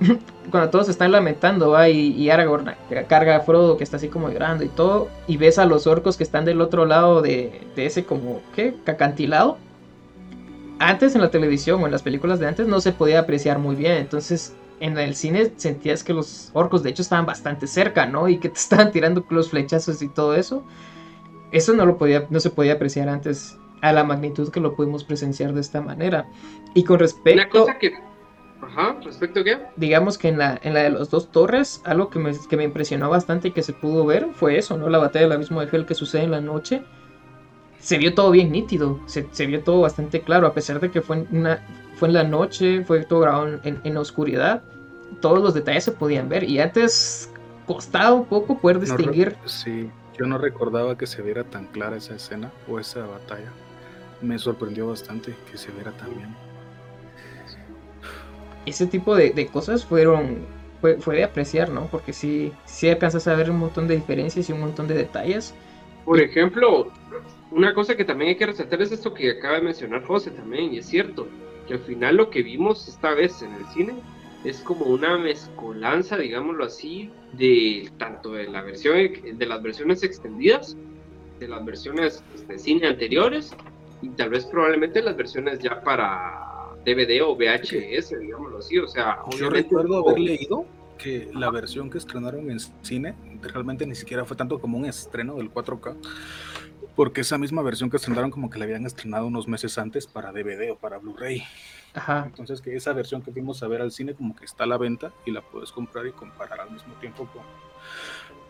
cuando todos están lamentando, va y, Aragorn carga a Frodo que está así como llorando y todo, y ves a los orcos que están del otro lado de, de ese como, ¿qué? Cacantilado. Antes en la televisión o en las películas de antes no se podía apreciar muy bien, entonces en el cine sentías que los orcos de hecho estaban bastante cerca, ¿no? Y que te estaban tirando los flechazos y todo eso. Eso no lo podía, no se podía apreciar antes a la magnitud que lo pudimos presenciar de esta manera. Y con respecto. Una cosa que. Ajá, respecto a qué? Digamos que en la, en la de las dos torres, algo que me, que me impresionó bastante y que se pudo ver fue eso, ¿no? La batalla del abismo de Hell que sucede en la noche. Se vio todo bien nítido, se, se vio todo bastante claro, a pesar de que fue una, fue en la noche, fue todo grabado en, en oscuridad todos los detalles se podían ver y antes costaba un poco poder distinguir. sí, yo no recordaba que se viera tan clara esa escena o esa batalla. Me sorprendió bastante que se viera tan bien. Ese tipo de, cosas fueron fue, de apreciar, ¿no? Porque sí, sí alcanzas a ver un montón de diferencias y un montón de detalles. Por ejemplo, una cosa que también hay que resaltar es esto que acaba de mencionar José también, y es cierto, que al final lo que vimos esta vez en el cine es como una mezcolanza, digámoslo así, de tanto de la versión de las versiones extendidas, de las versiones de cine anteriores y tal vez probablemente las versiones ya para DVD o VHS, digámoslo así, o sea, yo recuerdo haber leído que la versión que estrenaron en cine realmente ni siquiera fue tanto como un estreno del 4K, Porque esa misma versión que estrenaron como que la habían estrenado unos meses antes para DVD o para Blu-ray. Ajá. Entonces que esa versión que fuimos a ver al cine como que está a la venta y la puedes comprar y comparar al mismo tiempo con,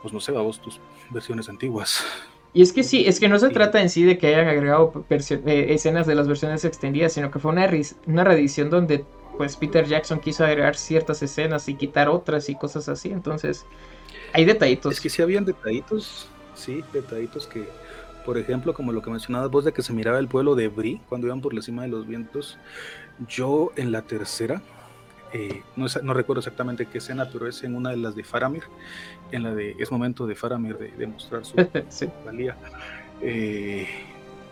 pues no sé, vamos, tus versiones antiguas. Y es que sí, es que no se trata en sí de que hayan agregado eh, escenas de las versiones extendidas, sino que fue una, una reedición donde pues Peter Jackson quiso agregar ciertas escenas y quitar otras y cosas así. Entonces, hay detallitos. Es que sí habían detallitos, sí, detallitos que, por ejemplo, como lo que mencionabas vos de que se miraba el pueblo de Brie cuando iban por la cima de los vientos. Yo en la tercera, eh, no, no, recuerdo exactamente qué escena, pero es en una de las de Faramir, en la de es momento de Faramir de, demostrar su valía. Eh,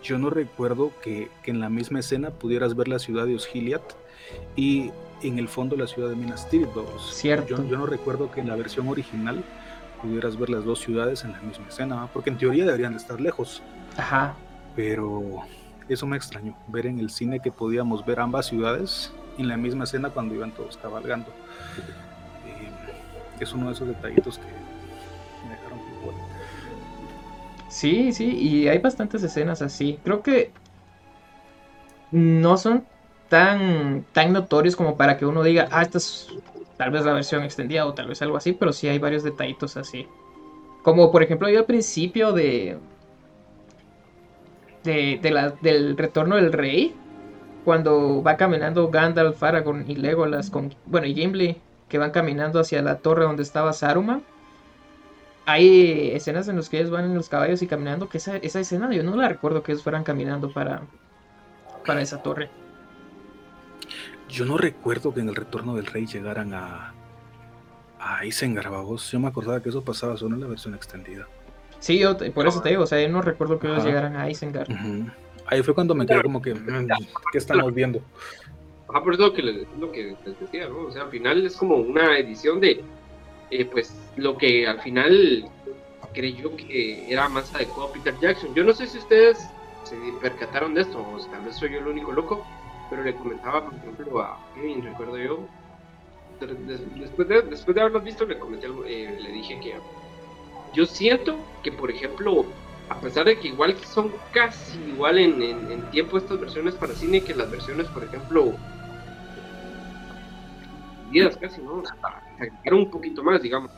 yo no recuerdo que, que, en la misma escena pudieras ver la ciudad de Osgiliath y en el fondo la ciudad de Minas Tirith. Cierto. Yo, no recuerdo que en la versión original pudieras ver las dos ciudades en la misma escena, porque en teoría deberían de estar lejos. Ajá. Pero eso me extrañó, ver en el cine que podíamos ver ambas ciudades en la misma escena cuando iban todos cabalgando. Eh, es uno de esos detallitos que me dejaron muy Sí, sí, y hay bastantes escenas así. Creo que no son tan, tan notorios como para que uno diga, ah, esta es tal vez la versión extendida o tal vez algo así, pero sí hay varios detallitos así. Como por ejemplo yo al principio de, de, la, del retorno del rey, cuando va caminando Gandalf, Aragorn y Legolas, con, bueno, y Gimli, que van caminando hacia la torre donde estaba Saruman. Hay escenas en las que ellos van en los caballos y caminando, que esa, esa escena yo no la recuerdo que ellos fueran caminando para, para esa torre. Yo no recuerdo que en el retorno del rey llegaran a, a Isengard, Yo me acordaba que eso pasaba solo en la versión extendida. Sí, yo por eso te digo, o sea, yo no recuerdo que ellos llegaran a Isengard. Ahí fue cuando me quedé como que, mm, ¿qué estamos viendo? Ah, por eso lo que, lo que les decía, ¿no? O sea, al final es como una edición de, eh, pues, lo que al final creyó que era más adecuado Peter Jackson. Yo no sé si ustedes se percataron de esto, o tal vez soy yo el único loco, pero le comentaba, por ejemplo, a Kevin, recuerdo yo, después de, después de haberlos visto, le comenté, eh, le dije que yo siento que, por ejemplo, a pesar de que igual son casi igual en, tiempo estas versiones para cine que las versiones, por ejemplo, casi, ¿no? Era un poquito más, digamos.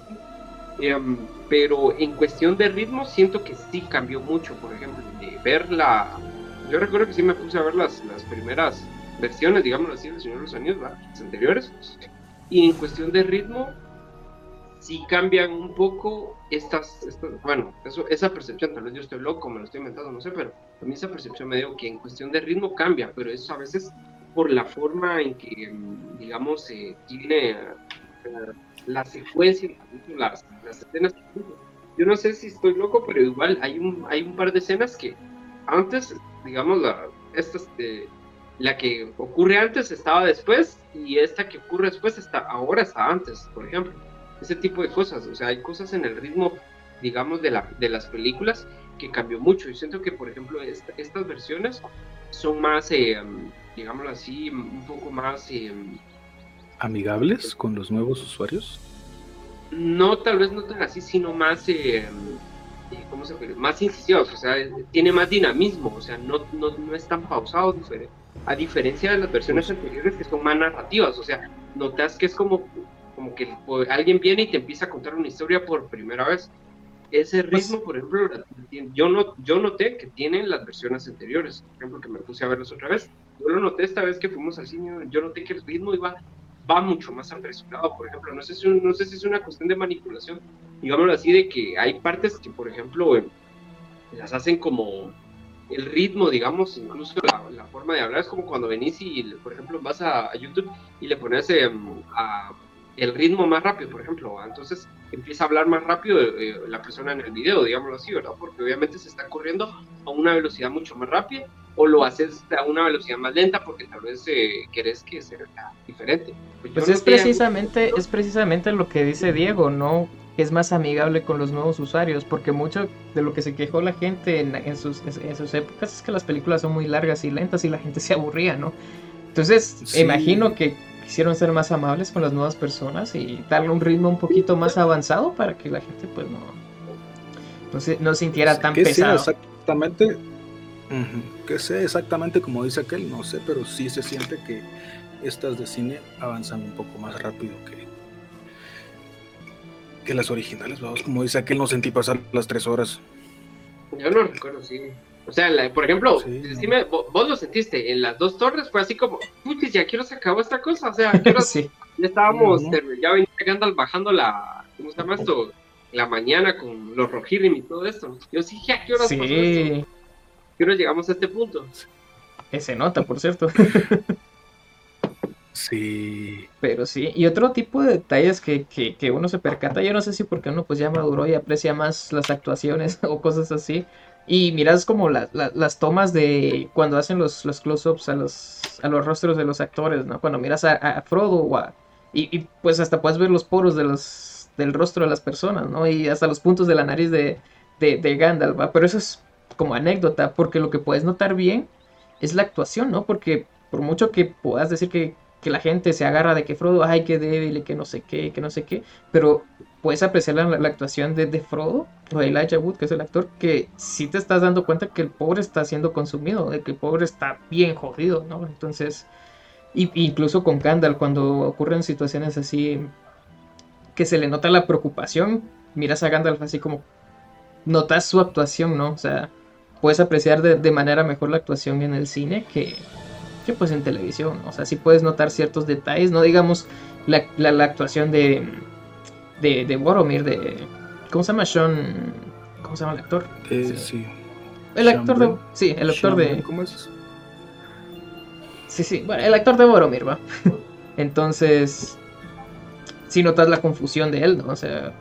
Em, pero en cuestión de ritmo siento que sí cambió mucho, por ejemplo, de ver la... Yo recuerdo que sí me puse a ver las, las primeras versiones, digamos así, del Señor de los Anillos, las anteriores. Y en cuestión de ritmo, sí cambian un poco estas, bueno, eso, esa percepción, tal vez yo estoy loco, me lo estoy inventando, no sé, pero a mí esa percepción me digo que en cuestión de ritmo cambia, pero eso a veces por la forma en que, digamos, eh, tiene eh, la secuencia, las, las escenas. Yo no sé si estoy loco, pero igual hay un, hay un par de escenas que antes, digamos, la, estas, de la que ocurre antes estaba después y esta que ocurre después está ahora está antes, por ejemplo. Ese tipo de cosas, o sea, hay cosas en el ritmo, digamos, de, la, de las películas que cambió mucho. Yo siento que, por ejemplo, estas versiones son más, eh, digámoslo así, un poco más... Eh, ¿Amigables con los nuevos usuarios? No, tal vez no tan así, sino más... Eh, ¿cómo se puede? Más incisivos, o sea, tiene más dinamismo, o sea, no, no, no es tan pausado, diferente a diferencia de las versiones anteriores que son más narrativas, o sea, notas que es como, como que alguien viene y te empieza a contar una historia por primera vez. Ese pues ritmo, por ejemplo, yo, no, yo noté que tienen las versiones anteriores, por ejemplo, que me puse a verlas otra vez, yo lo noté esta vez que fuimos al cine, yo noté que el ritmo iba va mucho más apresurado, por ejemplo, no sé si, no sé si es una cuestión de manipulación, digámoslo así, de que hay partes que, por ejemplo, las hacen como el ritmo, digamos, incluso la, forma de hablar es como cuando venís y, por ejemplo, vas a, YouTube y le pones em, el ritmo más rápido, por ejemplo, entonces empieza a hablar más rápido eh, la persona en el video, digámoslo así, ¿verdad? Porque obviamente se está corriendo a una velocidad mucho más rápida o lo haces a una velocidad más lenta porque tal vez eh, querés que sea diferente. Pues, pues es precisamente, es precisamente lo que dice Diego, ¿no? Es más amigable con los nuevos usuarios, porque mucho de lo que se quejó la gente en, sus, en sus épocas es que las películas son muy largas y lentas y la gente se aburría, ¿no? Entonces, imagino que quisieron ser más amables con las nuevas personas y darle un ritmo un poquito más avanzado para que la gente pues no, no, se, no sintiera tan pesado. exactamente, que sé exactamente como dice aquel, no sé, pero sí se siente que estas de cine avanzan un poco más rápido que, que las originales, vamos, como dice aquel, no sentí pasar las tres horas. Yo no recuerdo, sí. O sea, por ejemplo, vos, lo sentiste en las dos torres, fue así como, ya quiero se acabó esta cosa, o sea, quiero, ya estábamos, ya venía Gandalf bajando la, ¿cómo se llama esto? La mañana con los Rohirrim y todo esto. Yo sí, ¿a qué horas sí. pasó esto? ¿Qué hora llegamos a este punto? Ese nota, por cierto. Sí. Pero sí, y otro tipo de detalles que, que, uno se percata, yo no sé si porque uno pues ya maduró y aprecia más las actuaciones o cosas así. Y miras como las tomas de cuando hacen los, los close-ups a los, a los rostros de los actores, ¿no? Cuando miras a, Frodo o y, y, pues hasta puedes ver los poros de los, del rostro de las personas, ¿no? Y hasta los puntos de la nariz de, de, de Gandalf, ¿va? Pero eso es como anécdota, porque lo que puedes notar bien es la actuación, ¿no? Porque por mucho que puedas decir que que la gente se agarra de que Frodo, ay, qué débil que no sé qué, que no sé qué, pero puedes apreciar la, actuación de, de, Frodo, o de Elijah Wood, que es el actor, que sí te estás dando cuenta que el pobre está siendo consumido, de que el pobre está bien jodido, ¿no? Entonces, y, incluso con Gandalf, cuando ocurren situaciones así, que se le nota la preocupación, miras a Gandalf así como, notas su actuación, ¿no? O sea, puedes apreciar de, de manera mejor la actuación en el cine que que pues en televisión, o sea, sí puedes notar ciertos detalles, no digamos la, la, actuación de, de, de Boromir, de... ¿Cómo se llama? Sean... ¿Cómo se llama el actor? Eh, sí. El actor de... Sí, el actor de... ¿Cómo es? Sí, sí, bueno, el actor de Boromir, va. Entonces, sí notas la confusión de él, ¿no? O sea,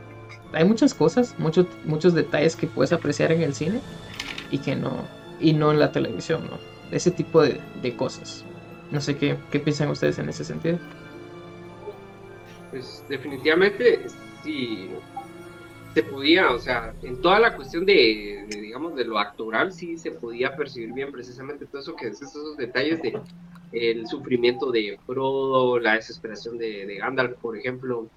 hay muchas cosas, muchos, muchos detalles que puedes apreciar en el cine y que no, y no en la televisión, ¿no? Ese tipo de, cosas. No sé qué, qué piensan ustedes en ese sentido. Pues definitivamente sí se podía, o sea, en toda la cuestión de, digamos, de lo actoral, sí se podía percibir bien precisamente todo eso que es esos detalles de el sufrimiento de Frodo, la desesperación de, de Gandalf, por ejemplo.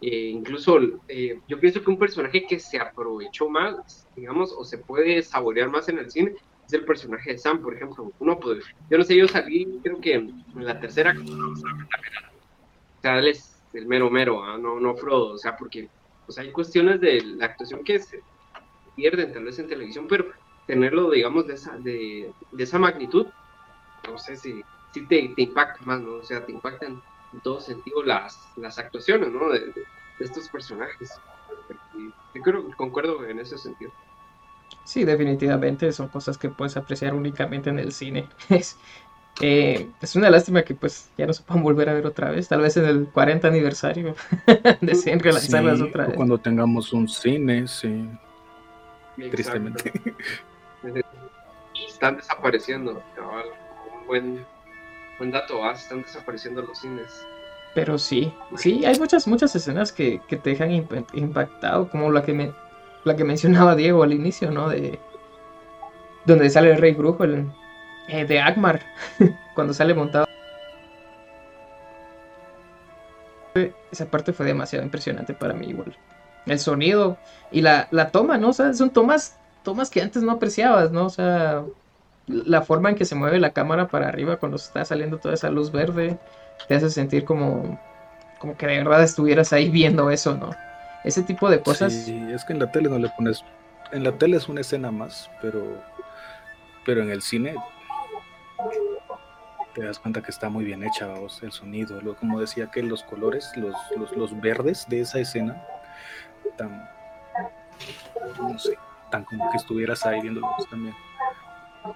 Eh, incluso eh, yo pienso que un personaje que se aprovechó más, digamos, o se puede saborear más en el cine, el personaje de Sam, por ejemplo. Uno, pues, yo no sé, yo salí, creo que en la tercera, o sea, es el mero mero, ¿ah? no, no Frodo, o sea, porque pues, hay cuestiones de la actuación que se pierden tal vez en televisión, pero tenerlo, digamos, de esa, de, esa magnitud, no sé si, si te, impacta más, ¿no? O sea, te impactan en todo sentido las, las actuaciones, ¿no? De, estos personajes. Yo creo concuerdo en ese sentido. Sí, definitivamente son cosas que puedes apreciar únicamente en el cine. Es, eh, es una lástima que pues ya no se puedan volver a ver otra vez, tal vez en el 40 aniversario de relanzarlas otra vez. Cuando tengamos un cine, sí. Tristemente. Están desapareciendo, Un buen, buen dato, ¿ah? están desapareciendo los cines. Pero sí, sí, hay muchas, muchas escenas que, que te dejan impactado, como la que me, la que mencionaba Diego al inicio, ¿no? De donde sale el rey brujo, el, eh, de Agmar, cuando sale montado. Esa parte fue demasiado impresionante para mí igual. El sonido y la, la toma, ¿no? O sea, son tomas, tomas que antes no apreciabas, ¿no? O sea, la forma en que se mueve la cámara para arriba cuando está saliendo toda esa luz verde te hace sentir como, como que de verdad estuvieras ahí viendo eso, ¿no? Ese tipo de cosas. Sí, es que en la tele no le pones. En la tele es una escena más, pero. Pero en el cine. Te das cuenta que está muy bien hecha, vos, el sonido. Lo, como decía que los colores, los, los, verdes de esa escena, tan. No sé, tan como que estuvieras ahí viendo también.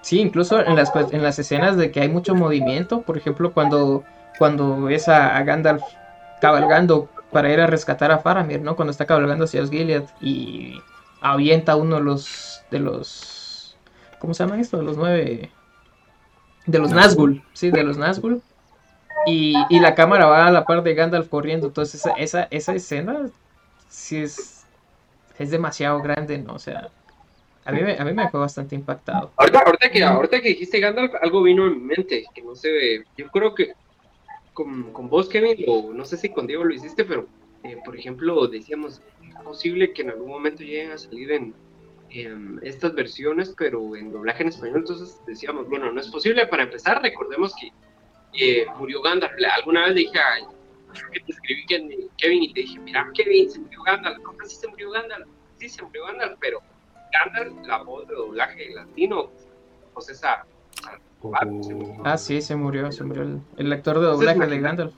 Sí, incluso en las, en las escenas de que hay mucho movimiento, por ejemplo, cuando, cuando ves a Gandalf cabalgando para ir a rescatar a Faramir, ¿no? Cuando está cabalgando hacia Osgiliath y avienta uno de los, de los, ¿cómo se llama esto? De los nueve, de los Nazgûl, sí, de los Nazgûl. Y, y, la cámara va a la par de Gandalf corriendo, entonces esa, esa, esa escena sí es, es demasiado grande, ¿no? O sea, a mí, me, a mí me dejó bastante impactado. Ahorita, ahorita, que, ahorita que dijiste Gandalf, algo vino en mi mente, que no se ve. Yo creo que con, con vos, Kevin, o no sé si con Diego lo hiciste, pero eh, por ejemplo, decíamos, es posible que en algún momento lleguen a salir en, em, estas versiones, pero en doblaje en español. Entonces decíamos, bueno, no es posible. Para empezar, recordemos que murió Gandalf. Alguna vez le dije a que te escribí Kevin y te dije, mira, Kevin, se murió Gandalf. ¿Cómo así se murió Gandalf? Sí, se murió Gandalf, pero Gandalf, la voz de doblaje latino, pues esa. Oh. Ah, sí, se murió, se murió el, actor de doblaje de Gandalf.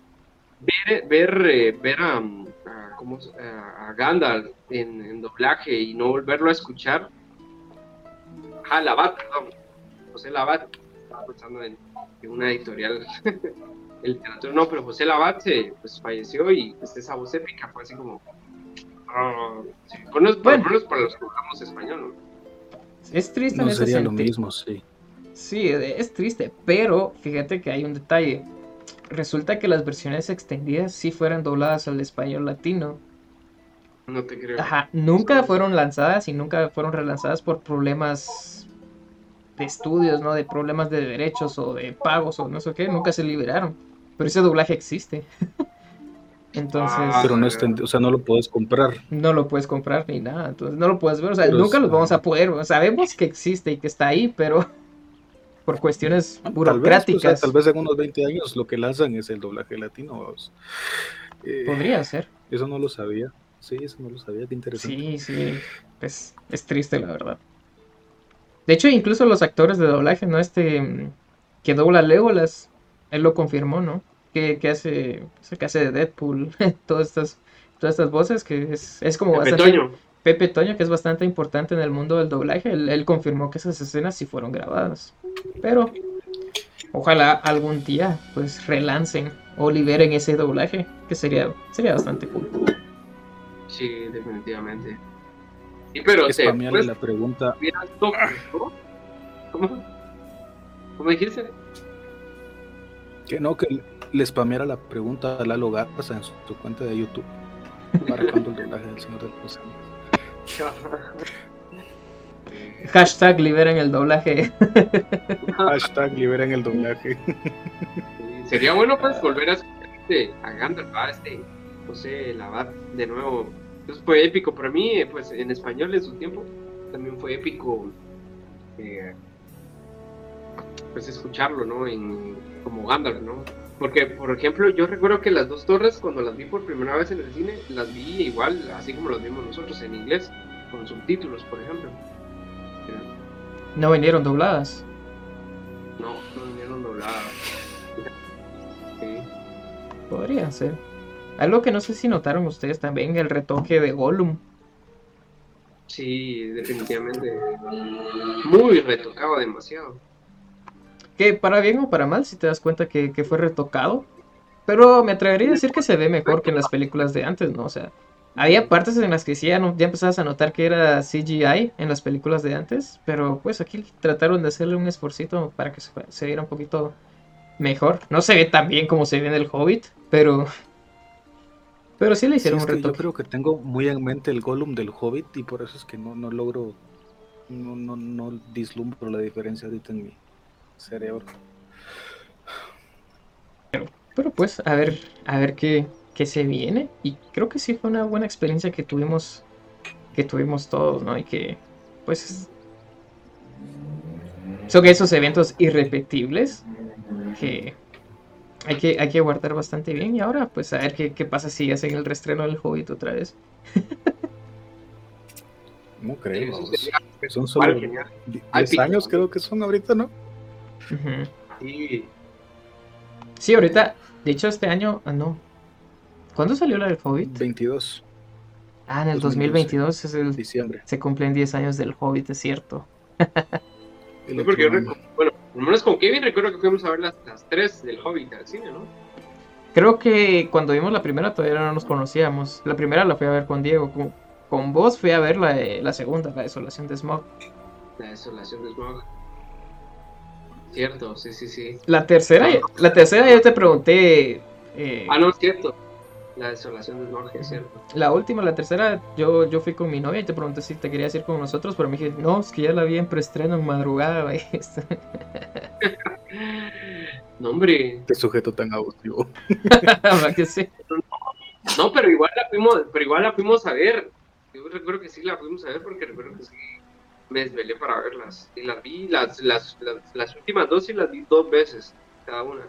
Ver, ver, eh, ver a, a, Gandalf en, doblaje y no volverlo a escuchar. Ah, Labat, perdón. José Labat, estaba pensando en, una editorial el literatura, no, pero José Labat se, pues, falleció y pues, esa voz épica fue así como Ah, por, lo menos para los que hablamos español, Es triste no sería lo mismo, sí. Sí, es triste, pero fíjate que hay un detalle. Resulta que las versiones extendidas sí fueran dobladas al español latino. No te creo. Ajá, nunca fueron lanzadas y nunca fueron relanzadas por problemas de estudios, ¿no? De problemas de derechos o de pagos o no sé qué, nunca se liberaron. Pero ese doblaje existe. Entonces. Ah, pero no es, o sea, no lo puedes comprar. No lo puedes comprar ni nada. Entonces no lo puedes ver. O sea, nunca los vamos a poder. Sabemos que existe y que está ahí, pero por cuestiones burocráticas. Tal vez, en unos 20 años lo que lanzan es el doblaje latino. Eh, Podría ser. Eso no lo sabía. Sí, eso no lo sabía. Qué interesante. Sí, sí. Es, es triste, la verdad. De hecho, incluso los actores de doblaje, ¿no? Este que dobla Legolas, él lo confirmó, ¿no? que, hace, que hace de Deadpool, todas estas, todas estas voces, que es, es como Toño. Pepe Toño, que es bastante importante en el mundo del doblaje, él, confirmó que esas escenas sí fueron grabadas. Pero ojalá algún día pues relancen o liberen ese doblaje, que sería, sería bastante cool. Sí, definitivamente. Y pero pues, la pregunta. ¿Cómo? ¿Cómo dijiste? Que no, que le spameara la pregunta a Lalo Garza en su, cuenta de YouTube para cuando el doblaje del Señor de los Hashtag liberen el doblaje. Hashtag liberen el doblaje. Sería bueno pues volver a escuchar este, a Gandalf, a este José Labat de nuevo. Entonces fue épico para mí, pues en español en su tiempo también fue épico eh, pues escucharlo, ¿no? En, como Gandalf, ¿no? Porque, por ejemplo, yo recuerdo que las dos torres, cuando las vi por primera vez en el cine, las vi igual, así como las vimos nosotros, en inglés, con subtítulos, por ejemplo. ¿No vinieron dobladas? No, no vinieron dobladas. Sí. Podría ser. Algo que no sé si notaron ustedes también, el retoque de Gollum. Sí, definitivamente. Muy retocado demasiado. Que para bien o para mal, si te das cuenta que, fue retocado. Pero me atrevería a decir que se ve mejor que en las películas de antes, ¿no? O sea, había partes en las que sí ya, no, ya empezabas a notar que era CGI en las películas de antes, pero pues aquí trataron de hacerle un esforcito para que se, viera un poquito mejor. No se ve tan bien como se ve en el Hobbit, pero pero sí le hicieron un retoque. Yo creo que tengo muy en mente el Gollum del Hobbit y por eso es que no, no logro, no, no, no dislumbro la diferencia ahorita en mí cerebro. Pero, pues, a ver, a ver qué, qué, se viene. Y creo que sí fue una buena experiencia que tuvimos, que tuvimos todos, ¿no? Y que, pues, son esos eventos irrepetibles que hay que, hay que guardar bastante bien. Y ahora, pues, a ver qué, qué pasa si hacen el restreno del Hobbit otra vez. no creo. Son solo 10 años, creo que son ahorita, ¿no? Sí. ahorita, de hecho este año, ah, no. ¿Cuándo salió la del Hobbit? 22. Ah, en el 2022 es el diciembre. Se cumplen 10 años del Hobbit, es cierto. porque bueno, por lo menos con Kevin recuerdo que fuimos a ver las, las tres del Hobbit al cine, ¿no? Creo que cuando vimos la primera todavía no nos conocíamos. La primera la fui a ver con Diego. Con, con vos fui a ver la, la segunda, la desolación de Smog. La desolación de Smog. Cierto, sí, sí, sí. La tercera, la tercera yo te pregunté. Eh, ah, no, es cierto. La desolación de Norge, es cierto. La última, la tercera, yo, yo fui con mi novia y te pregunté si te querías ir con nosotros, pero me dije, no, es que ya la vi en preestreno en madrugada. no, hombre. Qué sujeto tan abusivo. que sí? No, pero igual la fuimos, pero igual la fuimos a ver. Yo recuerdo que sí la fuimos a ver porque recuerdo que sí me desvelé para verlas. Y las vi, las, las, las, últimas dos y las vi dos veces, cada una.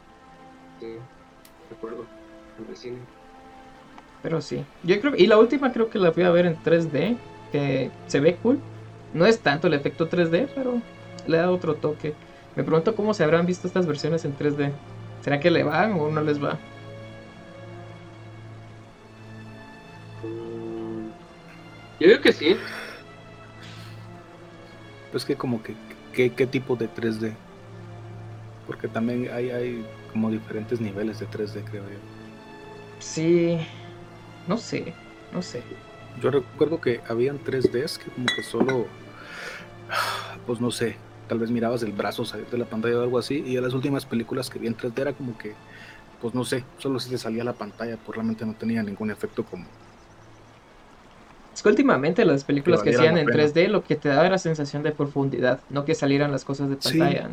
Sí, recuerdo, en el cine. Pero sí, yo creo, y la última creo que la fui a ver en 3D, que se ve cool. No es tanto el efecto 3D, pero le da otro toque. Me pregunto cómo se habrán visto estas versiones en 3D. ¿Será que le van o no les va? Mm, yo digo que sí. Pues que como que, ¿qué tipo de 3D? Porque también hay, hay como diferentes niveles de 3D, creo yo. Sí, no sé, no sé. Yo recuerdo que habían 3Ds que como que solo, pues no sé, tal vez mirabas el brazo salir de la pantalla o algo así, y en las últimas películas que vi en 3D era como que, pues no sé, solo si te salía la pantalla, pues realmente no tenía ningún efecto como es que últimamente las películas que, hacían en 3D lo que te daba era sensación de profundidad, no que salieran las cosas de pantalla.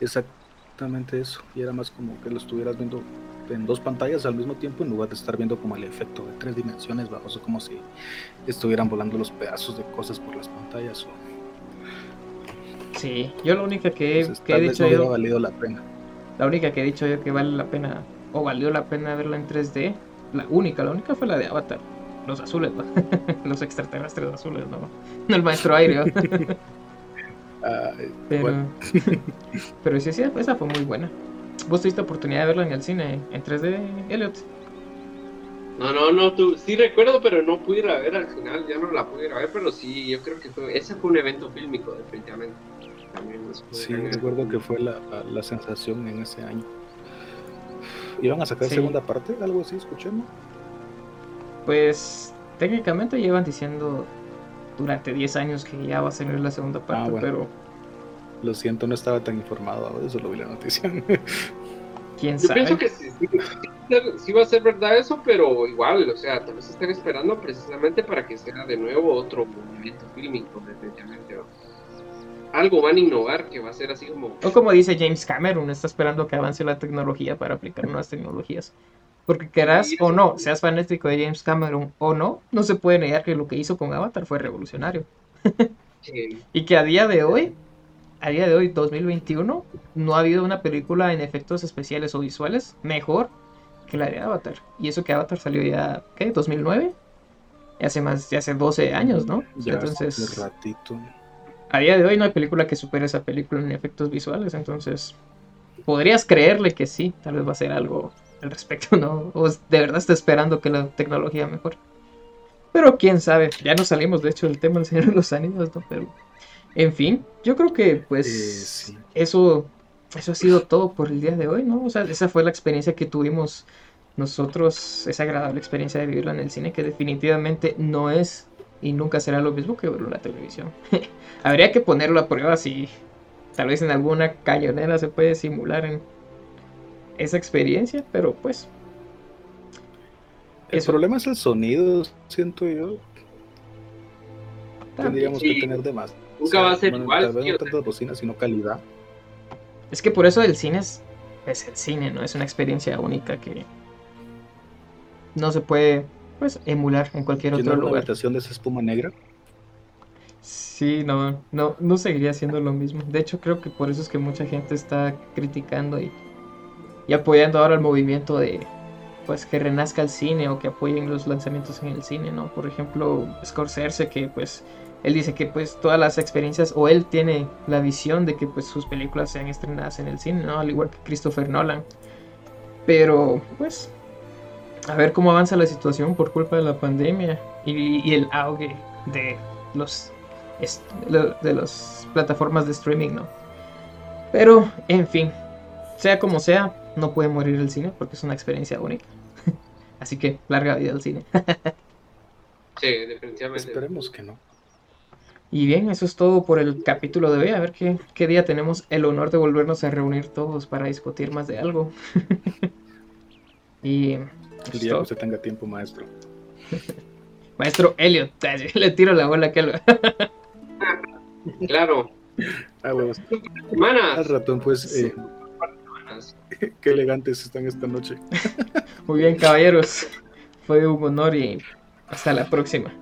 Exactamente eso. Y era más como que lo estuvieras viendo en dos pantallas al mismo tiempo en lugar de estar viendo como el efecto de tres dimensiones, bajo eso como si estuvieran volando los pedazos de cosas por las pantallas. Sí, yo la única que, he dicho yo... valido la pena. La única que he dicho yo que vale la pena, o valió la pena verla en 3D, la única, la única fue la de Avatar los azules, los extraterrestres azules, no, no el maestro aire. pero, pero sí, sí, esa fue muy buena. ¿Vos tuviste oportunidad de verla en el cine en 3D, Elliot? No, no, no, tú, sí recuerdo, pero no pude ir a ver al final, ya no la pude ir a ver, pero sí, yo creo que fue, ese fue un evento fílmico, definitivamente. sí, recuerdo que fue la, la, sensación en ese año. ¿Iban a sacar segunda parte? ¿Algo así? Escuchemos. Pues técnicamente llevan diciendo durante 10 años que ya va a salir la segunda ah, parte, pero... Lo siento, no estaba tan informado, ahora solo vi la noticia. ¿Quién sabe? Yo pienso que sí, va a ser verdad eso, pero igual, o sea, tal vez están esperando precisamente para que sea de nuevo otro movimiento fílmico, definitivamente. Algo van a innovar que va a ser así como... O como dice James Cameron, está esperando que avance la tecnología para aplicar nuevas tecnologías. Porque querás o no, seas fanático de James Cameron o no, no se puede negar que lo que hizo con Avatar fue revolucionario. y que a día de hoy, a día de hoy, 2021, no ha habido una película en efectos especiales o visuales mejor que la de Avatar. Y eso que Avatar salió ya, ¿qué? ¿2009? Hace más, ya hace 12 años, ¿no? Ya entonces, ratito. A día de hoy no hay película que supere esa película en efectos visuales, entonces podrías creerle que sí, tal vez va a ser algo al respecto, ¿no? O de verdad está esperando que la tecnología mejore. Pero quién sabe, ya no salimos de hecho del tema del Señor de los Anillos, ¿no? Pero, en fin, yo creo que pues eh, eso, eso ha sido todo por el día de hoy, ¿no? O sea, esa fue la experiencia que tuvimos nosotros, esa agradable experiencia de vivirla en el cine, que definitivamente no es y nunca será lo mismo que verlo en la televisión. Habría que ponerlo a prueba si tal vez en alguna cañonera se puede simular en esa experiencia, pero pues... El problema es el sonido, siento yo. Tendríamos que tener de más. Nunca va a ser igual. no tanto bocina, sino calidad. Es que por eso el cine es, es el cine, ¿no? Es una experiencia única que no se puede pues emular en cualquier otro lugar. la habitación de esa espuma negra? Sí, no, no, no seguiría siendo lo mismo. De hecho, creo que por eso es que mucha gente está criticando y y apoyando ahora el movimiento de pues que renazca el cine o que apoyen los lanzamientos en el cine, ¿no? Por ejemplo, Scorsese que pues él dice que pues todas las experiencias o él tiene la visión de que pues sus películas sean estrenadas en el cine, ¿no? Al igual que Christopher Nolan. Pero pues a ver cómo avanza la situación por culpa de la pandemia y, el auge de los de las plataformas de streaming, ¿no? Pero en fin, sea como sea, no puede morir el cine porque es una experiencia única. Así que larga vida al cine. sí, definitivamente. Esperemos que no. Y bien, eso es todo por el capítulo de hoy. A ver qué, qué día tenemos el honor de volvernos a reunir todos para discutir más de algo. y. El día que usted tenga tiempo, maestro. maestro Elliot, le tiro la bola a aquel. claro. Ah. Al ratón, pues. Eh, Qué elegantes están esta noche. Muy bien, caballeros. Fue un honor y hasta la próxima.